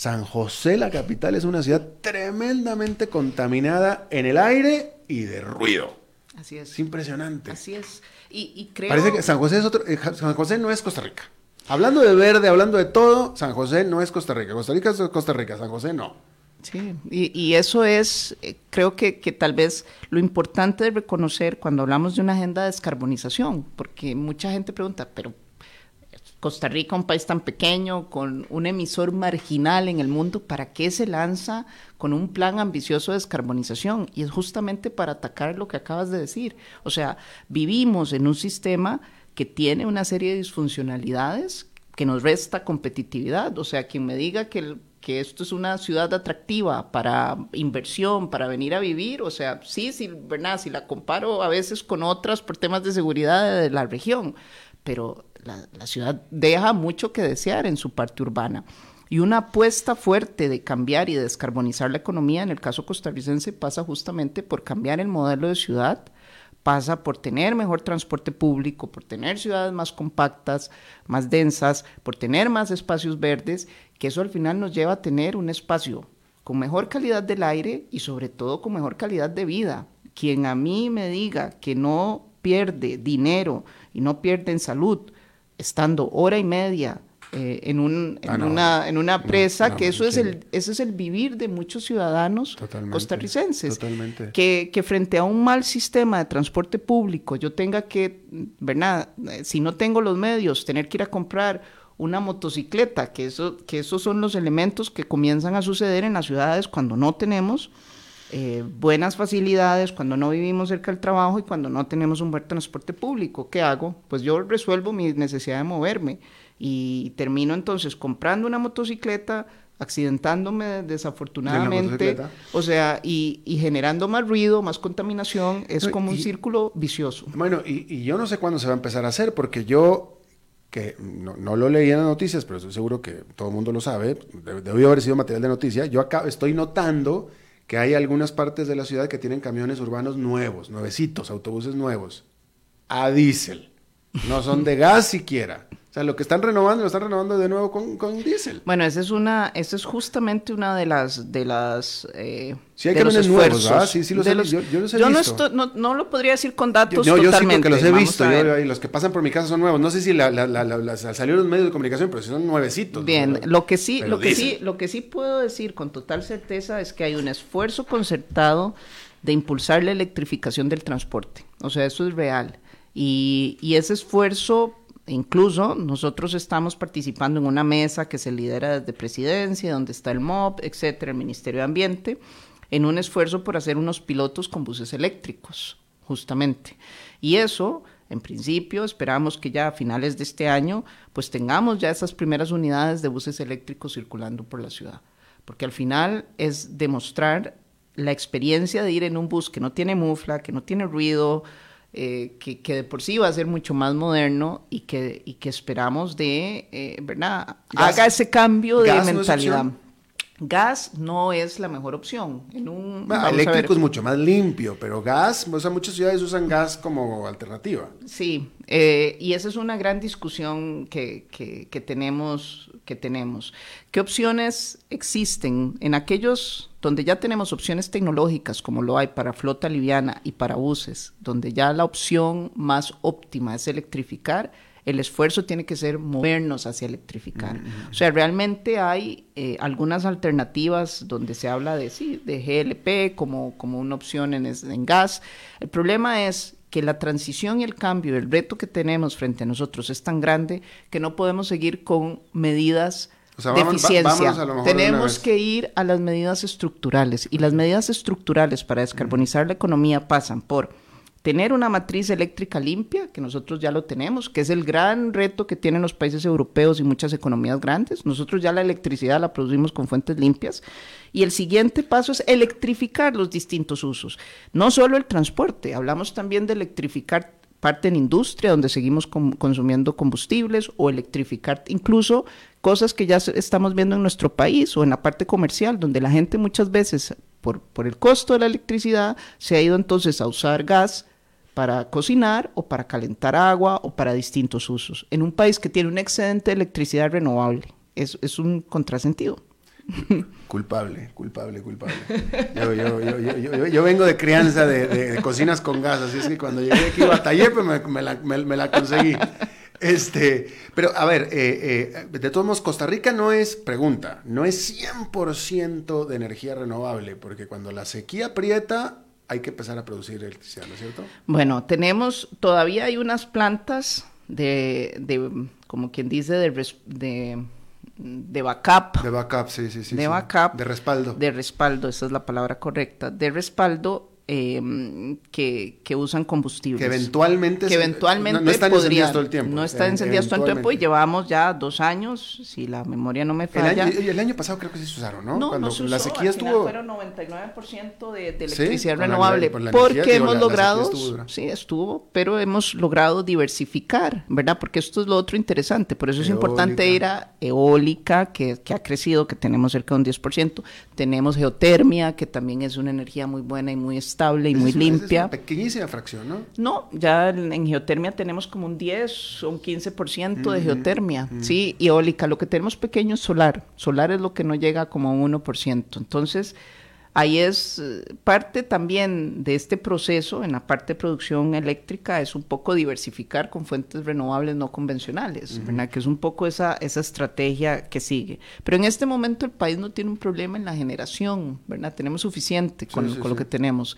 San José, la capital, es una ciudad tremendamente contaminada en el aire y de ruido. Así es. Es impresionante. Así es. Y, creo... Parece que San José es otro. Eh, San José no es Costa Rica. Hablando de verde, hablando de todo, San José no es Costa Rica. Costa Rica es Costa Rica, San José no. Sí, y, eso es, eh, creo que, que, tal vez lo importante de reconocer cuando hablamos de una agenda de descarbonización, porque mucha gente pregunta, pero Costa Rica, un país tan pequeño, con un emisor marginal en el mundo, ¿para qué se lanza con un plan ambicioso de descarbonización? Y es justamente para atacar lo que acabas de decir. O sea, vivimos en un sistema que tiene una serie de disfuncionalidades que nos resta competitividad. O sea, quien me diga que, que esto es una ciudad atractiva para inversión, para venir a vivir, o sea, sí, sí, ¿verdad? Si la comparo a veces con otras por temas de seguridad de la región, pero la, ciudad deja mucho que desear en su parte urbana. Y una apuesta fuerte de cambiar y descarbonizar la economía, en el caso costarricense, pasa justamente por cambiar el modelo de ciudad, pasa por tener mejor transporte público, por tener ciudades más compactas, más densas, por tener más espacios verdes, que eso al final nos lleva a tener un espacio con mejor calidad del aire y sobre todo con mejor calidad de vida. Quien a mí me diga que no pierde dinero y no pierde en salud estando hora y media eh, en, un, en, ah, una, en una presa, que eso es, el, ese es el vivir de muchos ciudadanos costarricenses. Que, que, frente a un mal sistema de transporte público yo tenga que, ¿verdad? Si no tengo los medios, tener que ir a comprar una motocicleta, que, eso, que esos son los elementos que comienzan a suceder en las ciudades cuando no tenemos eh, buenas facilidades cuando no vivimos cerca del trabajo y cuando no tenemos un buen transporte público. ¿Qué hago? Pues yo resuelvo mi necesidad de moverme y termino entonces comprando una motocicleta, accidentándome desafortunadamente, o sea, y, generando más ruido, más contaminación, es como un círculo vicioso. Bueno, y, yo no sé cuándo se va a empezar a hacer, porque yo, que no, lo leí en las noticias, pero estoy seguro que todo el mundo lo sabe, debió haber sido material de noticia, yo acá estoy notando que hay algunas partes de la ciudad que tienen camiones urbanos nuevos, nuevecitos, autobuses nuevos, a diésel. No son de gas siquiera. O sea, lo que están renovando, lo están renovando de nuevo con, con diésel. Bueno, esa es una, esa es justamente una de las, de las, eh, sí hay de los Nuevos, Sí, sí los he, yo, los he yo visto. No, no, no, lo podría decir con datos yo, yo, sí porque los he visto. y los que pasan por mi casa son nuevos. No sé si la, la, la, salieron los medios de comunicación, pero son nuevecitos. Bien, lo que sí, lo que sí, lo que sí puedo decir con total certeza es que hay un esfuerzo concertado de impulsar la electrificación del transporte. O sea, eso es real. Y, ese esfuerzo Incluso nosotros estamos participando en una mesa que se lidera desde presidencia, donde está el MOB, etcétera, el Ministerio de Ambiente, en un esfuerzo por hacer unos pilotos con buses eléctricos, justamente. Y eso, en principio, esperamos que ya a finales de este año, pues tengamos ya esas primeras unidades de buses eléctricos circulando por la ciudad. Porque al final es demostrar la experiencia de ir en un bus que no tiene mufla, que no tiene ruido, eh, que, que, de por sí va a ser mucho más moderno y que, y que esperamos de, eh, ¿verdad? Haga ese cambio de mentalidad. Gas no es la mejor opción. En un, Bueno, eléctrico es mucho más limpio, pero gas, o sea, muchas ciudades usan gas como alternativa. Sí, eh, y esa es una gran discusión que, que, que, tenemos, que tenemos. ¿Qué opciones existen en aquellos donde ya tenemos opciones tecnológicas, como lo hay para flota liviana y para buses, donde ya la opción más óptima es electrificar? el esfuerzo tiene que ser movernos hacia electrificar. Mm -hmm. O sea, realmente hay eh, algunas alternativas donde se habla de, sí, de GLP como, como una opción en, en gas. El problema es que la transición y el cambio, el reto que tenemos frente a nosotros es tan grande que no podemos seguir con medidas o sea, de vamos, eficiencia. Va, Tenemos que ir a las medidas estructurales y las medidas estructurales para descarbonizar la economía pasan por tener una matriz eléctrica limpia, que nosotros ya lo tenemos, que es el gran reto que tienen los países europeos y muchas economías grandes. Nosotros ya la electricidad la producimos con fuentes limpias. Y el siguiente paso es electrificar los distintos usos. No solo el transporte, hablamos también de electrificar parte en industria, donde seguimos com consumiendo combustibles, o electrificar incluso cosas que ya estamos viendo en nuestro país o en la parte comercial, donde la gente muchas veces, por, por el costo de la electricidad, se ha ido entonces a usar gas para cocinar o para calentar agua o para distintos usos. En un país que tiene un excedente de electricidad renovable, es, es un contrasentido. Culpable, culpable, culpable. Yo, yo, yo, yo vengo de crianza de, de, cocinas con gas, así es que cuando llegué aquí batallé, pues me, la, me la, conseguí. Este, pero a ver, eh, eh, de todos modos, Costa Rica no es, pregunta, no es 100% de energía renovable, porque cuando la sequía aprieta, hay que empezar a producir electricidad, ¿no es cierto? Bueno, tenemos, todavía hay unas plantas de, de como quien dice, de, de, de, backup. De backup, sí, sí, sí. De sí. backup. De respaldo. De respaldo, esa es la palabra correcta. De respaldo eh, que, que, usan combustibles. Que eventualmente, que eventualmente no, no están podrían, encendidas todo el tiempo. No están encendidas todo el tiempo y llevamos ya dos años, si la memoria no me falla. El año, el año pasado creo que sí se usaron, ¿no? No, Cuando no se usó, la sequía estuvo. fueron 99% de, de electricidad ¿Sí? renovable. La, la porque energía, hemos la, logrado, estuvo sí, estuvo, pero hemos logrado diversificar, ¿verdad? Porque esto es lo otro interesante. Por eso es Eólica. importante ir a eólica, que, que ha crecido, que tenemos cerca de un 10%. Tenemos geotermia, que también es una energía muy buena y muy estable y muy es, limpia. Es una pequeñísima fracción, ¿no? No, ya en geotermia tenemos como un 10 o un 15% Mm, de geotermia, sí, y eólica. Lo que tenemos pequeño es solar. Solar es lo que no llega como a un 1%. Entonces, ahí es eh, parte también de este proceso en la parte de producción eléctrica, es un poco diversificar con fuentes renovables no convencionales. ¿verdad? Que es un poco esa, esa estrategia que sigue. Pero en este momento el país no tiene un problema en la generación, ¿verdad? Tenemos suficiente con, Sí, sí, con lo que tenemos.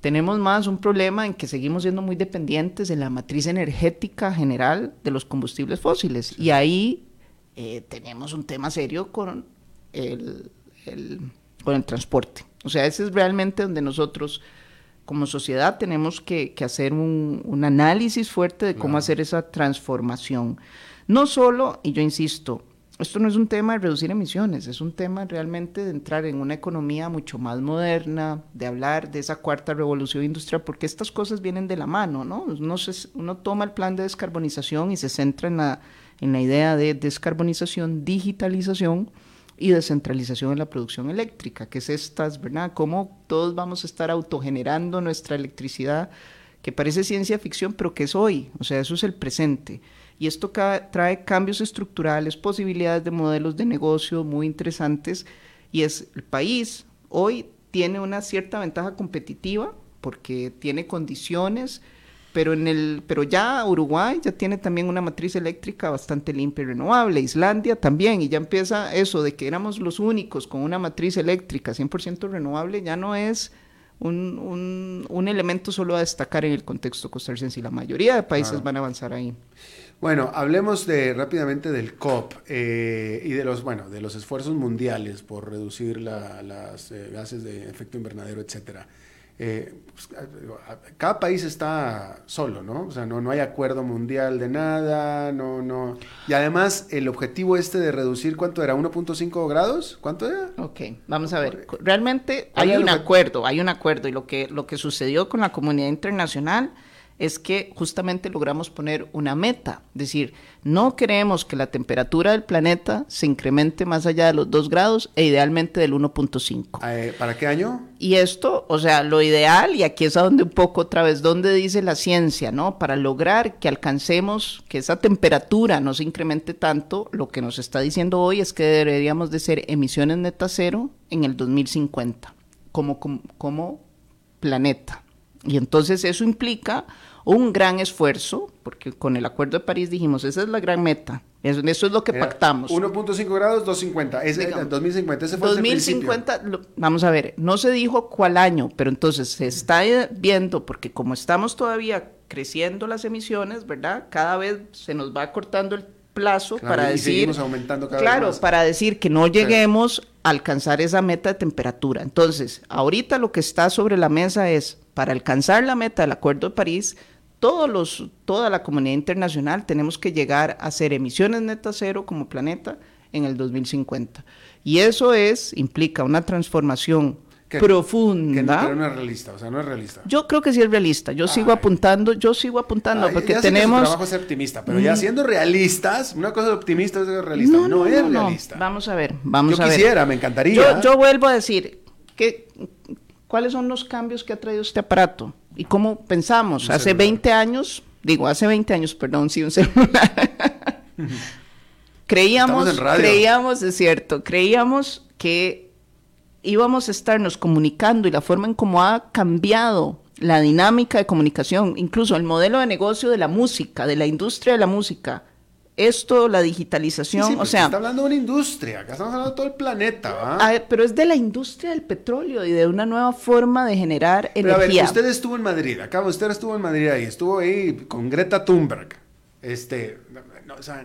Tenemos más un problema en que seguimos siendo muy dependientes de la matriz energética general de los combustibles fósiles. Y ahí eh, tenemos un tema serio con el, el- con el transporte. O sea, ese es realmente donde nosotros como sociedad tenemos que, que hacer un, un análisis fuerte de cómo hacer esa transformación. No solo, y yo insisto, esto no es un tema de reducir emisiones, es un tema realmente de entrar en una economía mucho más moderna, de hablar de esa cuarta revolución industrial, porque estas cosas vienen de la mano, ¿no? Uno, se- uno toma el plan de descarbonización y se centra en la, en la idea de descarbonización, digitalización y descentralización en la producción eléctrica, que es estas, ¿verdad? Cómo todos vamos a estar autogenerando nuestra electricidad, que parece ciencia ficción, pero que es hoy, o sea, eso es el presente. Y esto trae cambios estructurales, posibilidades de modelos de negocio muy interesantes, y es el país hoy tiene una cierta ventaja competitiva porque tiene condiciones, pero en el pero ya Uruguay ya tiene también una matriz eléctrica bastante limpia y renovable, Islandia también y ya empieza eso de que éramos los únicos con una matriz eléctrica 100% renovable, ya no es un, un, un elemento solo a destacar en el contexto costarricense y la mayoría de países Claro. van a avanzar ahí. Bueno, hablemos de rápidamente del COP eh, y de los bueno de los esfuerzos mundiales por reducir la- las eh, gases de efecto invernadero, etcétera. Eh, pues, cada país está solo, ¿no? O sea, no, no hay acuerdo mundial de nada, no, no. Y además, el objetivo este de reducir, ¿cuánto era? ¿1.5 grados? ¿Cuánto era? Ok, vamos a ver. Realmente ¿Cuál hay un acuerdo, hay un acuerdo y lo que, lo que sucedió con la comunidad internacional es que justamente logramos poner una meta, es decir, no queremos que la temperatura del planeta se incremente más allá de los 2 grados e idealmente del 1.5. Eh, ¿Para qué año? Y esto, o sea, lo ideal, y aquí es a donde un poco otra vez, donde dice la ciencia, ¿no? Para lograr que alcancemos que esa temperatura no se incremente tanto, lo que nos está diciendo hoy es que deberíamos de ser emisiones neta cero en el 2050, como, como, como planeta. Y entonces eso implica un gran esfuerzo, porque con el Acuerdo de París dijimos, esa es la gran meta, eso, es lo que pactamos. 1.5 grados, 250, es el 2050, ese fue 2050, vamos a ver, no se dijo cuál año, pero entonces se está viendo, porque como estamos todavía creciendo las emisiones, ¿verdad? Cada vez se nos va cortando el plazo para decir, aumentando cada claro, para decir que no lleguemos a alcanzar esa meta de temperatura. Entonces, ahorita lo que está sobre la mesa es para alcanzar la meta del Acuerdo de París, todos los, toda la comunidad internacional tenemos que llegar a hacer emisiones netas cero como planeta en el 2050. Y eso es, implica una transformación profunda. Que no, es realista, o sea, no es realista. Yo creo que sí es realista. Yo sigo apuntando, yo sigo apuntando, porque tenemos. trabajo es optimista, pero ya mm. siendo realistas, una cosa de optimista es realista. No, no, es realista. Vamos a ver, vamos a ver. Yo quisiera, me encantaría. Yo, yo vuelvo a decir que ¿Cuáles son los cambios que ha traído este aparato? ¿Y cómo pensamos? hace 20 años, digo, hace 20 años, perdón, sí, un celular. creíamos, creíamos, es cierto, creíamos que íbamos a estarnos comunicando y la forma en cómo ha cambiado la dinámica de comunicación, incluso el modelo de negocio de la música, de la industria de la música, esto, la digitalización, o sea... Está hablando de una industria, acá estamos hablando de todo el planeta, pero es de la industria del petróleo y de una nueva forma de generar energía. Pero a ver, usted estuvo en Madrid, acá usted estuvo en Madrid ahí, estuvo ahí con Greta Thunberg. Este, o sea,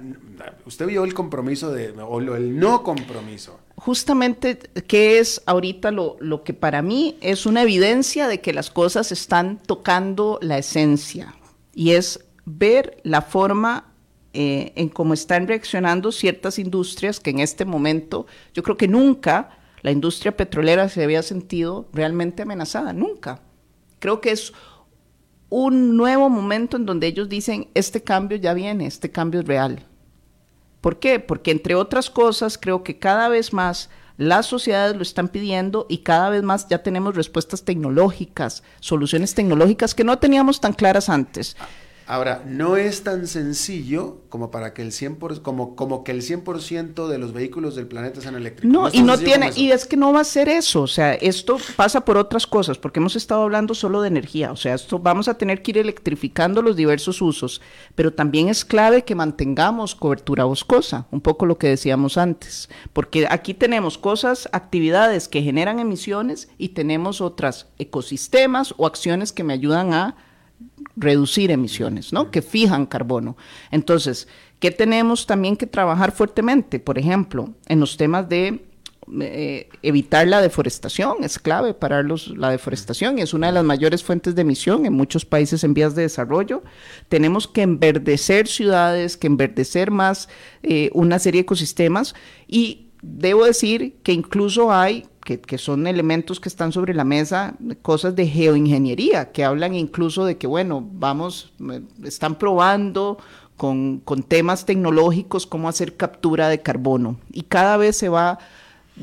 usted vio el compromiso de, o el no compromiso. Justamente, ¿qué es ahorita lo, lo que para mí es una evidencia de que las cosas están tocando la esencia? Y es ver la forma eh, en cómo están reaccionando ciertas industrias que en este momento, yo creo que nunca la industria petrolera se había sentido realmente amenazada, nunca. Creo que es un nuevo momento en donde ellos dicen, este cambio ya viene, este cambio es real. ¿Por qué? Porque entre otras cosas, creo que cada vez más las sociedades lo están pidiendo y cada vez más ya tenemos respuestas tecnológicas, soluciones tecnológicas que no teníamos tan claras antes. Ahora, no es tan sencillo como para que el 100%, como, como que el 100% de los vehículos del planeta sean eléctricos. No, y no tiene, y es que no va a ser eso, o sea, esto pasa por otras cosas, porque hemos estado hablando solo de energía, o sea, esto vamos a tener que ir electrificando los diversos usos, pero también es clave que mantengamos cobertura boscosa, un poco lo que decíamos antes, porque aquí tenemos cosas, actividades que generan emisiones y tenemos otras ecosistemas o acciones que me ayudan a reducir emisiones, ¿no? Que fijan carbono. Entonces, ¿qué tenemos también que trabajar fuertemente? Por ejemplo, en los temas de eh, evitar la deforestación, es clave parar la deforestación, es una de las mayores fuentes de emisión en muchos países en vías de desarrollo. Tenemos que enverdecer ciudades, que enverdecer más eh, una serie de ecosistemas y debo decir que incluso hay que, son elementos que están sobre la mesa, cosas de geoingeniería, que hablan incluso de que, bueno, vamos, están probando con, con temas tecnológicos cómo hacer captura de carbono. Y cada vez se va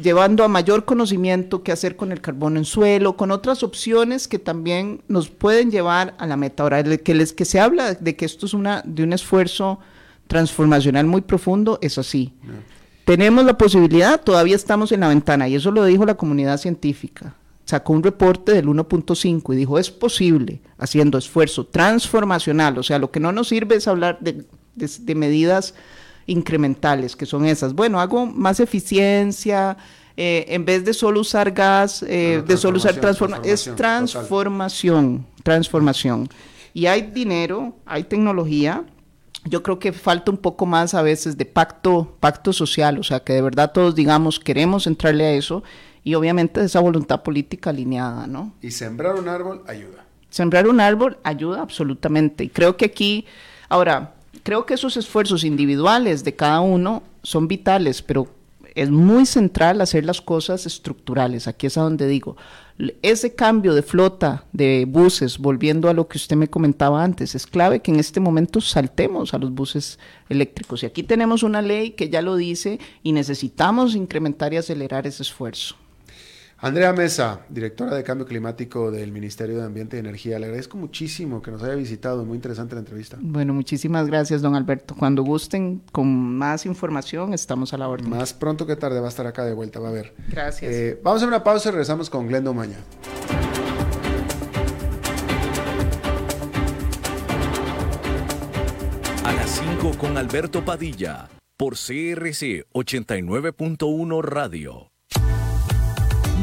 llevando a mayor conocimiento qué hacer con el carbono en suelo, con otras opciones que también nos pueden llevar a la meta. Ahora, que, les, que se habla de que esto es una, de un esfuerzo transformacional muy profundo, es así. Tenemos la posibilidad, todavía estamos en la ventana, y eso lo dijo la comunidad científica. Sacó un reporte del 1.5 y dijo, es posible, haciendo esfuerzo transformacional, o sea, lo que no nos sirve es hablar de, medidas incrementales, que son esas. Bueno, hago más eficiencia, eh, en vez de solo usar gas, eh, de solo usar transformación, es transformación, transformación. Y hay dinero, hay tecnología, yo creo que falta un poco más a veces de pacto, pacto social, o sea, que de verdad todos digamos queremos entrarle a eso y obviamente esa voluntad política alineada, ¿no? Y sembrar un árbol ayuda. Sembrar un árbol ayuda absolutamente y creo que aquí, ahora, creo que esos esfuerzos individuales de cada uno son vitales, pero es muy central hacer las cosas estructurales. Aquí es a donde digo, ese cambio de flota de buses, volviendo a lo que usted me comentaba antes, es clave que en este momento saltemos a los buses eléctricos. Y aquí tenemos una ley que ya lo dice y necesitamos incrementar y acelerar ese esfuerzo. Andrea Mesa, directora de Cambio Climático del Ministerio de Ambiente y Energía, le agradezco muchísimo que nos haya visitado, muy interesante la entrevista. Bueno, muchísimas gracias, don Alberto. Cuando gusten con más información, estamos a la orden. Más pronto que tarde va a estar acá de vuelta, va a ver. Gracias. Eh, vamos a una pausa y regresamos con Glendo Maña. A las 5 con Alberto Padilla, por CRC 89.1 Radio.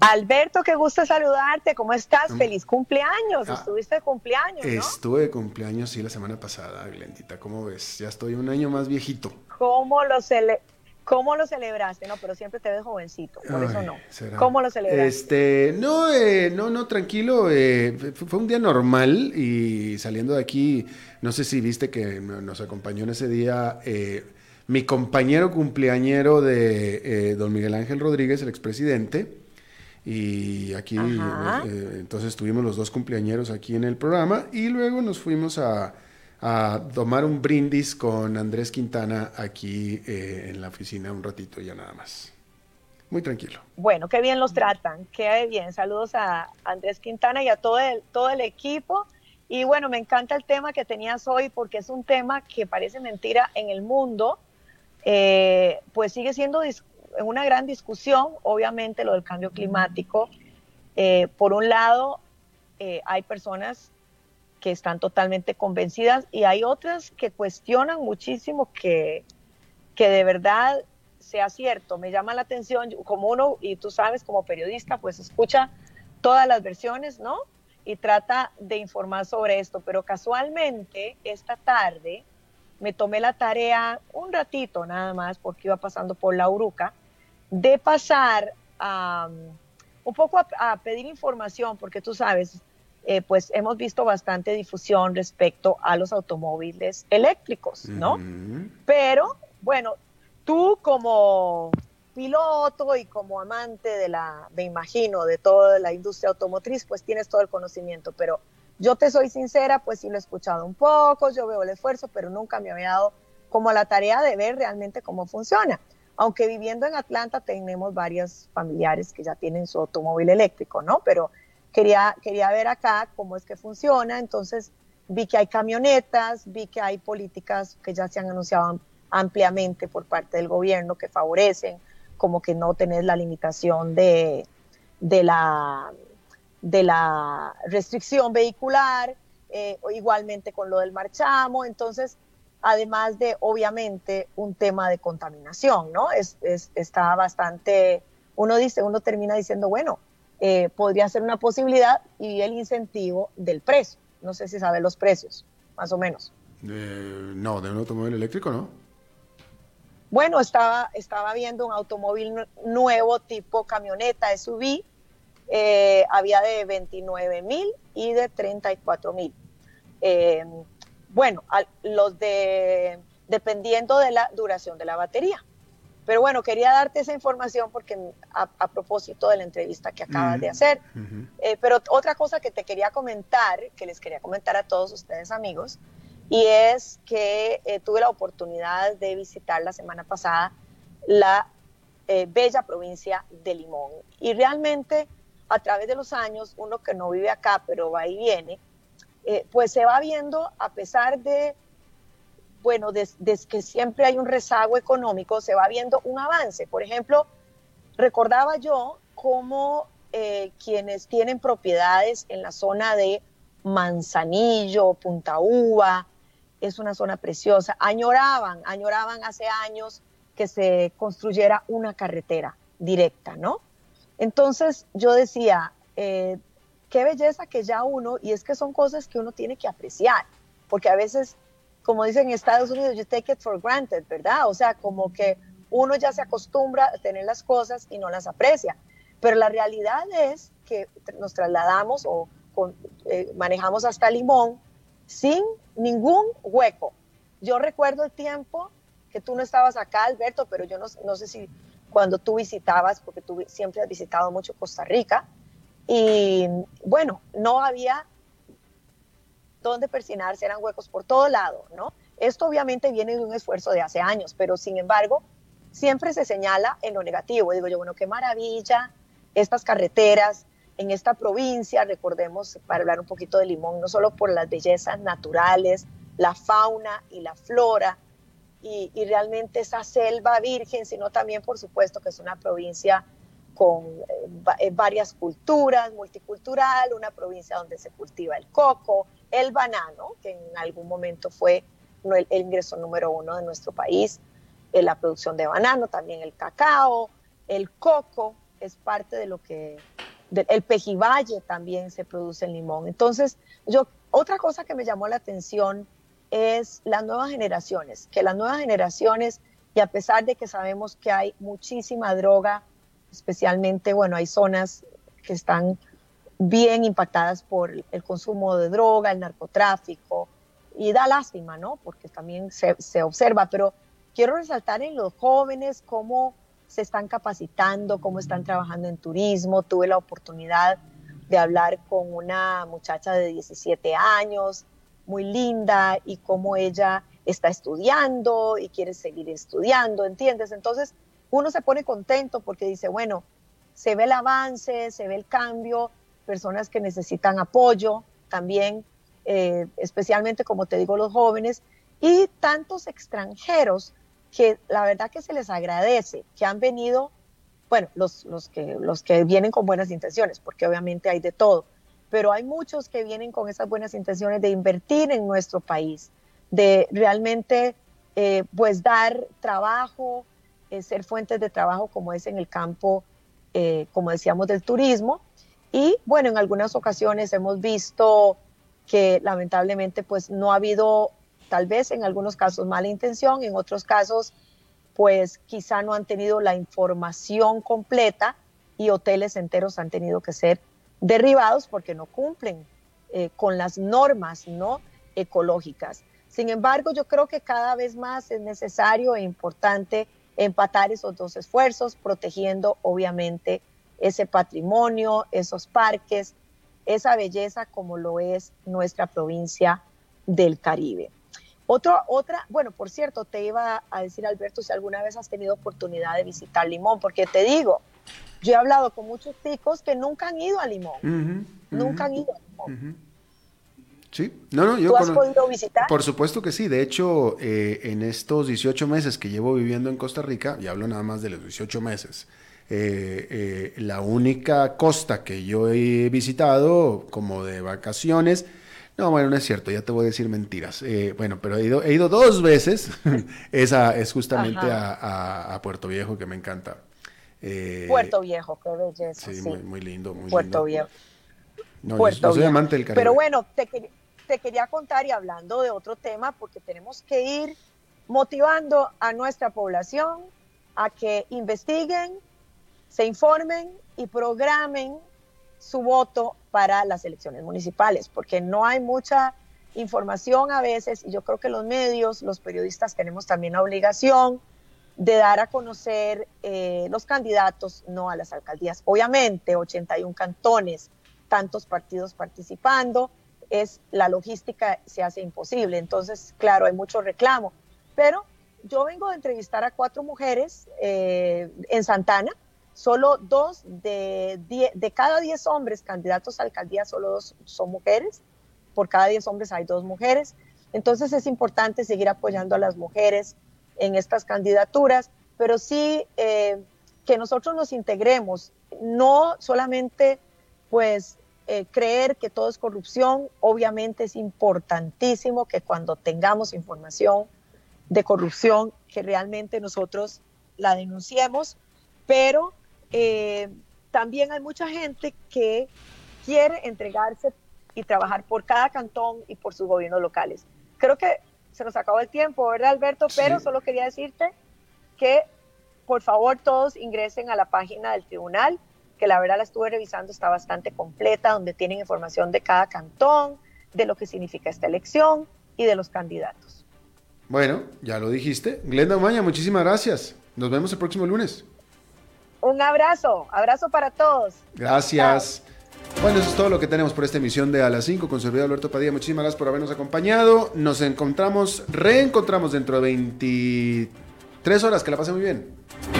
Alberto, qué gusto saludarte. ¿Cómo estás? Feliz cumpleaños. Ah, Estuviste de cumpleaños, ¿no? Estuve de cumpleaños, sí, la semana pasada, Glendita. ¿Cómo ves? Ya estoy un año más viejito. ¿Cómo lo, cele ¿Cómo lo celebraste? No, pero siempre te ves jovencito, por eso no. será. ¿Cómo lo celebraste? Este, no, eh, no, no, tranquilo. eh, fue un día normal y saliendo de aquí, no sé si viste que no- nos acompañó en ese día eh, mi compañero cumpleañero de eh, don Miguel Ángel Rodríguez, el expresidente. Y aquí, eh, entonces tuvimos los dos cumpleañeros aquí en el programa y luego nos fuimos a, a tomar un brindis con Andrés Quintana aquí eh, en la oficina un ratito ya nada más. Muy tranquilo. Bueno, qué bien los tratan, qué bien. Saludos a Andrés Quintana y a todo el, todo el equipo. Y bueno, me encanta el tema que tenías hoy porque es un tema que parece mentira en el mundo, eh, pues sigue siendo dis- una gran discusión, obviamente lo del cambio climático. Eh, por un lado, eh, hay personas que están totalmente convencidas y hay otras que cuestionan muchísimo que, que de verdad sea cierto. Me llama la atención, como uno, y tú sabes, como periodista, pues escucha todas las versiones, ¿no? Y trata de informar sobre esto. Pero casualmente, esta tarde, me tomé la tarea un ratito nada más, porque iba pasando por la Uruca, de pasar a, un poco a, a pedir información, porque tú sabes, eh, pues hemos visto bastante difusión respecto a los automóviles eléctricos, ¿no? Pero bueno, tú como piloto y como amante de la, me imagino, de toda la industria automotriz, pues tienes todo el conocimiento, pero yo te soy sincera, pues sí lo he escuchado un poco, yo veo el esfuerzo, pero nunca me había dado como la tarea de ver realmente cómo funciona. Aunque viviendo en Atlanta tenemos varios familiares que ya tienen su automóvil eléctrico, ¿no? Pero quería, quería ver acá cómo es que funciona, entonces vi que hay camionetas, vi que hay políticas que ya se han anunciado am- ampliamente por parte del gobierno que favorecen, como que no tener la limitación de, de, la, de la restricción vehicular, eh, igualmente con lo del marchamo, entonces, además de, obviamente, un tema de contaminación, ¿no? Es, es- está bastante, uno dice, uno termina diciendo, bueno, eh, podría ser una posibilidad y el incentivo del precio. No sé si sabe los precios, más o menos. Eh, no, de un automóvil eléctrico, ¿no? Bueno, estaba, estaba viendo un automóvil nu- nuevo tipo camioneta SUV, eh, había de 29 mil y de 34 mil. Bueno, al- los de, dependiendo de la duración de la batería. Pero bueno, quería darte esa información porque a, a propósito de la entrevista que acabas de hacer. Eh, pero otra cosa que te quería comentar, que les quería comentar a todos ustedes amigos, y es que eh, tuve la oportunidad de visitar la semana pasada la eh, bella provincia de Limón. Y realmente a través de los años, uno que no vive acá, pero va y viene, eh, pues se va viendo, a pesar de, bueno, de, que siempre hay un rezago económico, se va viendo un avance. Por ejemplo, recordaba yo cómo eh, quienes tienen propiedades en la zona de Manzanillo, Punta Uva, es una zona preciosa, añoraban, añoraban hace años que se construyera una carretera directa, ¿no? Entonces yo decía, eh, qué belleza que ya uno, y es que son cosas que uno tiene que apreciar, porque a veces, como dicen en Estados Unidos, you take it for granted, ¿verdad? O sea, como que uno ya se acostumbra a tener las cosas y no las aprecia. Pero la realidad es que nos trasladamos o eh, manejamos hasta Limón sin ningún hueco. Yo recuerdo el tiempo que tú no estabas acá, Alberto, pero yo no, no sé si cuando tú visitabas, porque tú siempre has visitado mucho Costa Rica, y bueno, no había donde persinarse, eran huecos por todo lado, ¿no? Esto obviamente viene de un esfuerzo de hace años, pero sin embargo, siempre se señala en lo negativo. Digo yo, bueno, qué maravilla estas carreteras en esta provincia, recordemos, para hablar un poquito de Limón, no solo por las bellezas naturales, la fauna y la flora, y, realmente esa selva virgen, sino también, por supuesto, que es una provincia con eh, varias culturas, multicultural, una provincia donde se cultiva el coco, el banano, que en algún momento fue el, ingreso número uno de nuestro país, eh, la producción de banano, también el cacao, el coco, es parte de lo que, el pejivalle también se produce en limón. Entonces, yo, otra cosa que me llamó la atención es las nuevas generaciones, que las nuevas generaciones, y a pesar de que sabemos que hay muchísima droga, especialmente, bueno, hay zonas que están bien impactadas por el consumo de droga, el narcotráfico, y da lástima, ¿no? Porque también se, se observa, pero quiero resaltar en los jóvenes cómo se están capacitando, cómo están trabajando en turismo. Tuve la oportunidad de hablar con una muchacha de 17 años muy linda y cómo ella está estudiando y quiere seguir estudiando, ¿entiendes? Entonces uno se pone contento porque dice, bueno, se ve el avance, se ve el cambio, personas que necesitan apoyo también, eh, especialmente como te digo los jóvenes, y tantos extranjeros que la verdad que se les agradece, que han venido, bueno, los, los, que, los que vienen con buenas intenciones, porque obviamente hay de todo, pero hay muchos que vienen con esas buenas intenciones de invertir en nuestro país, de realmente eh, pues dar trabajo, ser fuentes de trabajo como es en el campo, eh, como decíamos, del turismo. Y bueno, en algunas ocasiones hemos visto que lamentablemente pues no ha habido, tal vez en algunos casos mala intención, en otros casos pues quizá no han tenido la información completa y hoteles enteros han tenido que ser derribados porque no cumplen eh, con las normas no ecológicas. Sin embargo, yo creo que cada vez más es necesario e importante empatar esos dos esfuerzos, protegiendo obviamente ese patrimonio, esos parques, esa belleza como lo es nuestra provincia del Caribe. Otro, otra, bueno, por cierto, te iba a decir, Alberto, si alguna vez has tenido oportunidad de visitar Limón, porque te digo, yo he hablado con muchos chicos que nunca han ido a Limón. nunca han ido a Limón. Sí, no, no, yo. ¿Tú has podido visitar? Por supuesto que sí. De hecho, eh, en estos 18 meses que llevo viviendo en Costa Rica, y hablo nada más de los 18 meses, eh, eh, la única costa que yo he visitado como de vacaciones, no, bueno, no es cierto, ya te voy a decir mentiras. bueno, pero he ido, he ido dos veces, esa es justamente a, Puerto Viejo, que me encanta. Eh, Puerto Viejo, qué belleza. Sí, Muy, lindo, muy Puerto Viejo. No, Puerto soy amante del Caribe. Pero bueno, te, te quería contar y hablando de otro tema, porque tenemos que ir motivando a nuestra población a que investiguen, se informen y programen su voto para las elecciones municipales, porque no hay mucha información a veces y yo creo que los medios, los periodistas tenemos también la obligación de dar a conocer eh, los candidatos no a las alcaldías. Obviamente, 81 cantones, tantos partidos participando, es la logística se hace imposible. Entonces, claro, hay mucho reclamo. Pero yo vengo de entrevistar a cuatro mujeres eh, en Santana solo dos de, de cada diez hombres candidatos a alcaldía, solo dos son mujeres. Por cada diez hombres hay dos mujeres. Entonces es importante seguir apoyando a las mujeres en estas candidaturas, pero sí eh, que nosotros nos integremos, no solamente pues eh, creer que todo es corrupción, obviamente es importantísimo que cuando tengamos información de corrupción, que realmente nosotros la denunciemos, pero eh, también hay mucha gente que quiere entregarse y trabajar por cada cantón y por sus gobiernos locales. Creo que se nos acabó el tiempo, ¿verdad, Alberto? Pero solo quería decirte que por favor todos ingresen a la página del tribunal, que la verdad la estuve revisando, está bastante completa, donde tienen información de cada cantón, de lo que significa esta elección y de los candidatos. Bueno, ya lo dijiste. Glenda Maña, muchísimas gracias. Nos vemos el próximo lunes. Un abrazo, abrazo para todos. Gracias. Bueno, eso es todo lo que tenemos por esta emisión de A las 5 con servidor Alberto Padilla. Muchísimas gracias por habernos acompañado. Nos encontramos, reencontramos dentro de 23 horas. Que la pasen muy bien.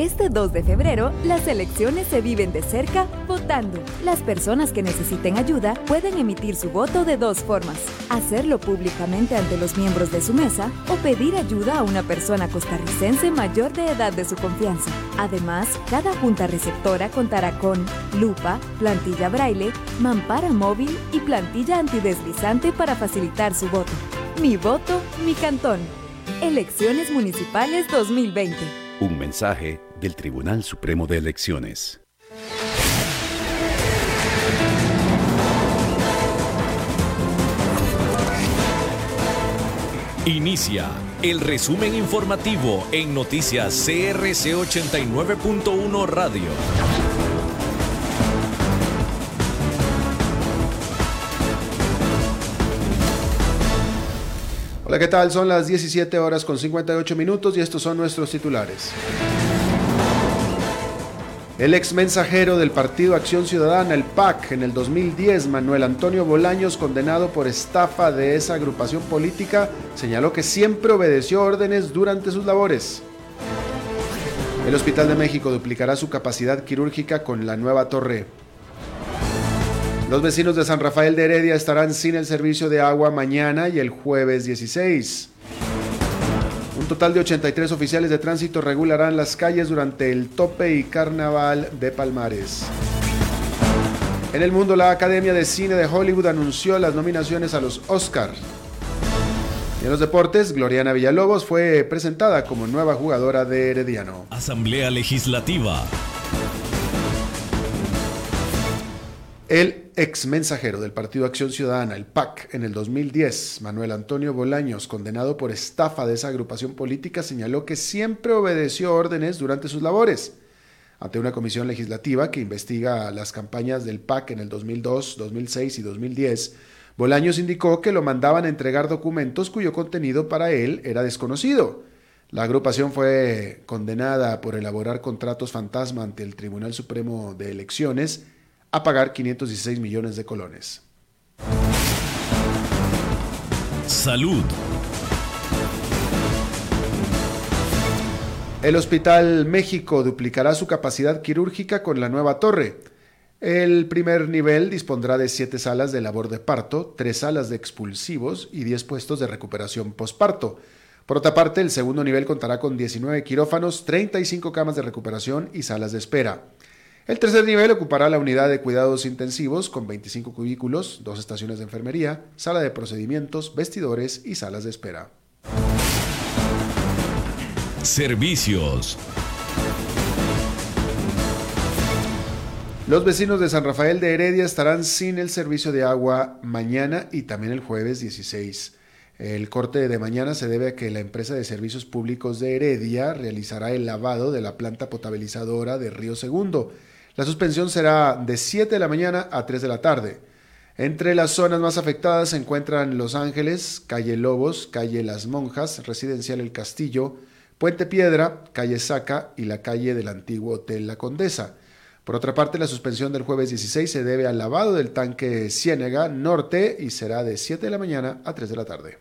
Este 2 de febrero, las elecciones se viven de cerca votando. Las personas que necesiten ayuda pueden emitir su voto de dos formas. Hacerlo públicamente ante los miembros de su mesa o pedir ayuda a una persona costarricense mayor de edad de su confianza. Además, cada junta receptora contará con lupa, plantilla braille, mampara móvil y plantilla antideslizante para facilitar su voto. Mi voto, mi cantón. Elecciones Municipales 2020. Un mensaje del Tribunal Supremo de Elecciones. Inicia el resumen informativo en noticias CRC 89.1 Radio. Hola, ¿qué tal? Son las 17 horas con 58 minutos y estos son nuestros titulares. El ex mensajero del Partido Acción Ciudadana, el PAC, en el 2010, Manuel Antonio Bolaños, condenado por estafa de esa agrupación política, señaló que siempre obedeció órdenes durante sus labores. El Hospital de México duplicará su capacidad quirúrgica con la nueva torre. Los vecinos de San Rafael de Heredia estarán sin el servicio de agua mañana y el jueves 16. Total de 83 oficiales de tránsito regularán las calles durante el tope y carnaval de Palmares. En el mundo, la Academia de Cine de Hollywood anunció las nominaciones a los Oscar. Y en los deportes, Gloriana Villalobos fue presentada como nueva jugadora de Herediano. Asamblea Legislativa. El ex mensajero del Partido Acción Ciudadana, el PAC, en el 2010, Manuel Antonio Bolaños, condenado por estafa de esa agrupación política, señaló que siempre obedeció órdenes durante sus labores. Ante una comisión legislativa que investiga las campañas del PAC en el 2002, 2006 y 2010, Bolaños indicó que lo mandaban a entregar documentos cuyo contenido para él era desconocido. La agrupación fue condenada por elaborar contratos fantasma ante el Tribunal Supremo de Elecciones a pagar 516 millones de colones. Salud. El Hospital México duplicará su capacidad quirúrgica con la nueva torre. El primer nivel dispondrá de siete salas de labor de parto, tres salas de expulsivos y 10 puestos de recuperación posparto. Por otra parte, el segundo nivel contará con 19 quirófanos, 35 camas de recuperación y salas de espera. El tercer nivel ocupará la unidad de cuidados intensivos con 25 cubículos, dos estaciones de enfermería, sala de procedimientos, vestidores y salas de espera. Servicios. Los vecinos de San Rafael de Heredia estarán sin el servicio de agua mañana y también el jueves 16. El corte de mañana se debe a que la empresa de servicios públicos de Heredia realizará el lavado de la planta potabilizadora de Río Segundo. La suspensión será de 7 de la mañana a 3 de la tarde. Entre las zonas más afectadas se encuentran Los Ángeles, calle Lobos, calle Las Monjas, Residencial El Castillo, Puente Piedra, calle Saca y la calle del antiguo Hotel La Condesa. Por otra parte, la suspensión del jueves 16 se debe al lavado del tanque Ciénega Norte y será de 7 de la mañana a 3 de la tarde.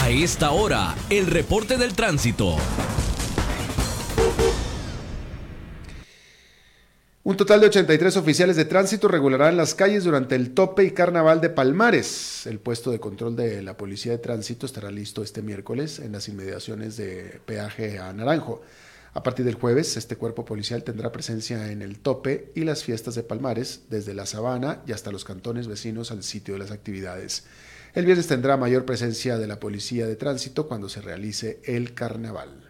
A esta hora, el reporte del tránsito. Un total de 83 oficiales de tránsito regularán las calles durante el tope y carnaval de Palmares. El puesto de control de la Policía de Tránsito estará listo este miércoles en las inmediaciones de peaje a Naranjo. A partir del jueves, este cuerpo policial tendrá presencia en el tope y las fiestas de Palmares, desde la sabana y hasta los cantones vecinos al sitio de las actividades. El viernes tendrá mayor presencia de la Policía de Tránsito cuando se realice el carnaval.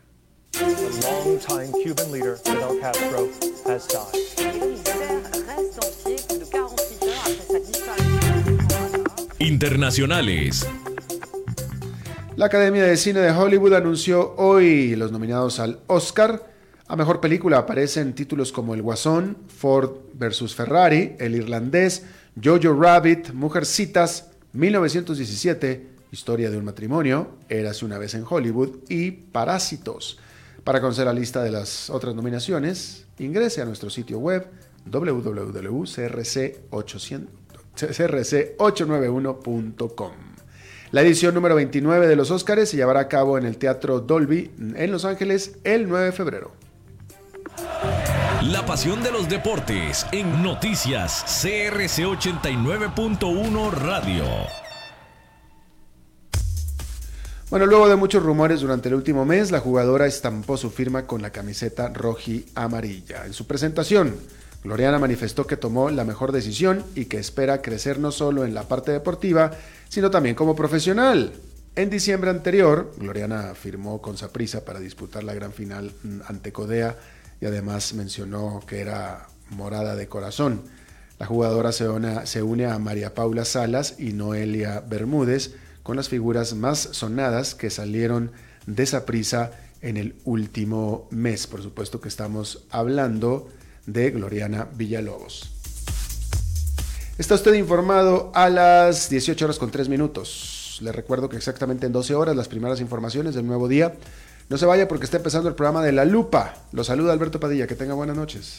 Internacionales. La Academia de Cine de Hollywood anunció hoy los nominados al Oscar. A mejor película aparecen títulos como El Guasón, Ford vs. Ferrari, El Irlandés, Jojo Rabbit, Mujercitas, 1917, Historia de un matrimonio, Érase una vez en Hollywood y Parásitos. Para conocer la lista de las otras nominaciones, ingrese a nuestro sitio web www.crc891.com. La edición número 29 de los Óscares se llevará a cabo en el Teatro Dolby en Los Ángeles el 9 de febrero. La pasión de los deportes en noticias CRC 89.1 Radio. Bueno, luego de muchos rumores durante el último mes, la jugadora estampó su firma con la camiseta roji amarilla. En su presentación, Gloriana manifestó que tomó la mejor decisión y que espera crecer no solo en la parte deportiva, sino también como profesional. En diciembre anterior, Gloriana firmó con Saprisa para disputar la gran final mm, ante Codea y además mencionó que era morada de corazón. La jugadora se une, se une a María Paula Salas y Noelia Bermúdez con las figuras más sonadas que salieron de Saprisa en el último mes. Por supuesto que estamos hablando de Gloriana Villalobos. Está usted informado a las 18 horas con 3 minutos. Le recuerdo que exactamente en 12 horas las primeras informaciones del nuevo día. No se vaya porque está empezando el programa de La Lupa. Lo saluda Alberto Padilla. Que tenga buenas noches.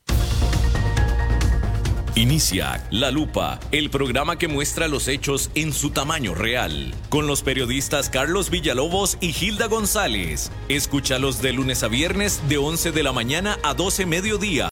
Inicia La Lupa, el programa que muestra los hechos en su tamaño real, con los periodistas Carlos Villalobos y Hilda González. Escúchalos de lunes a viernes de 11 de la mañana a 12 mediodía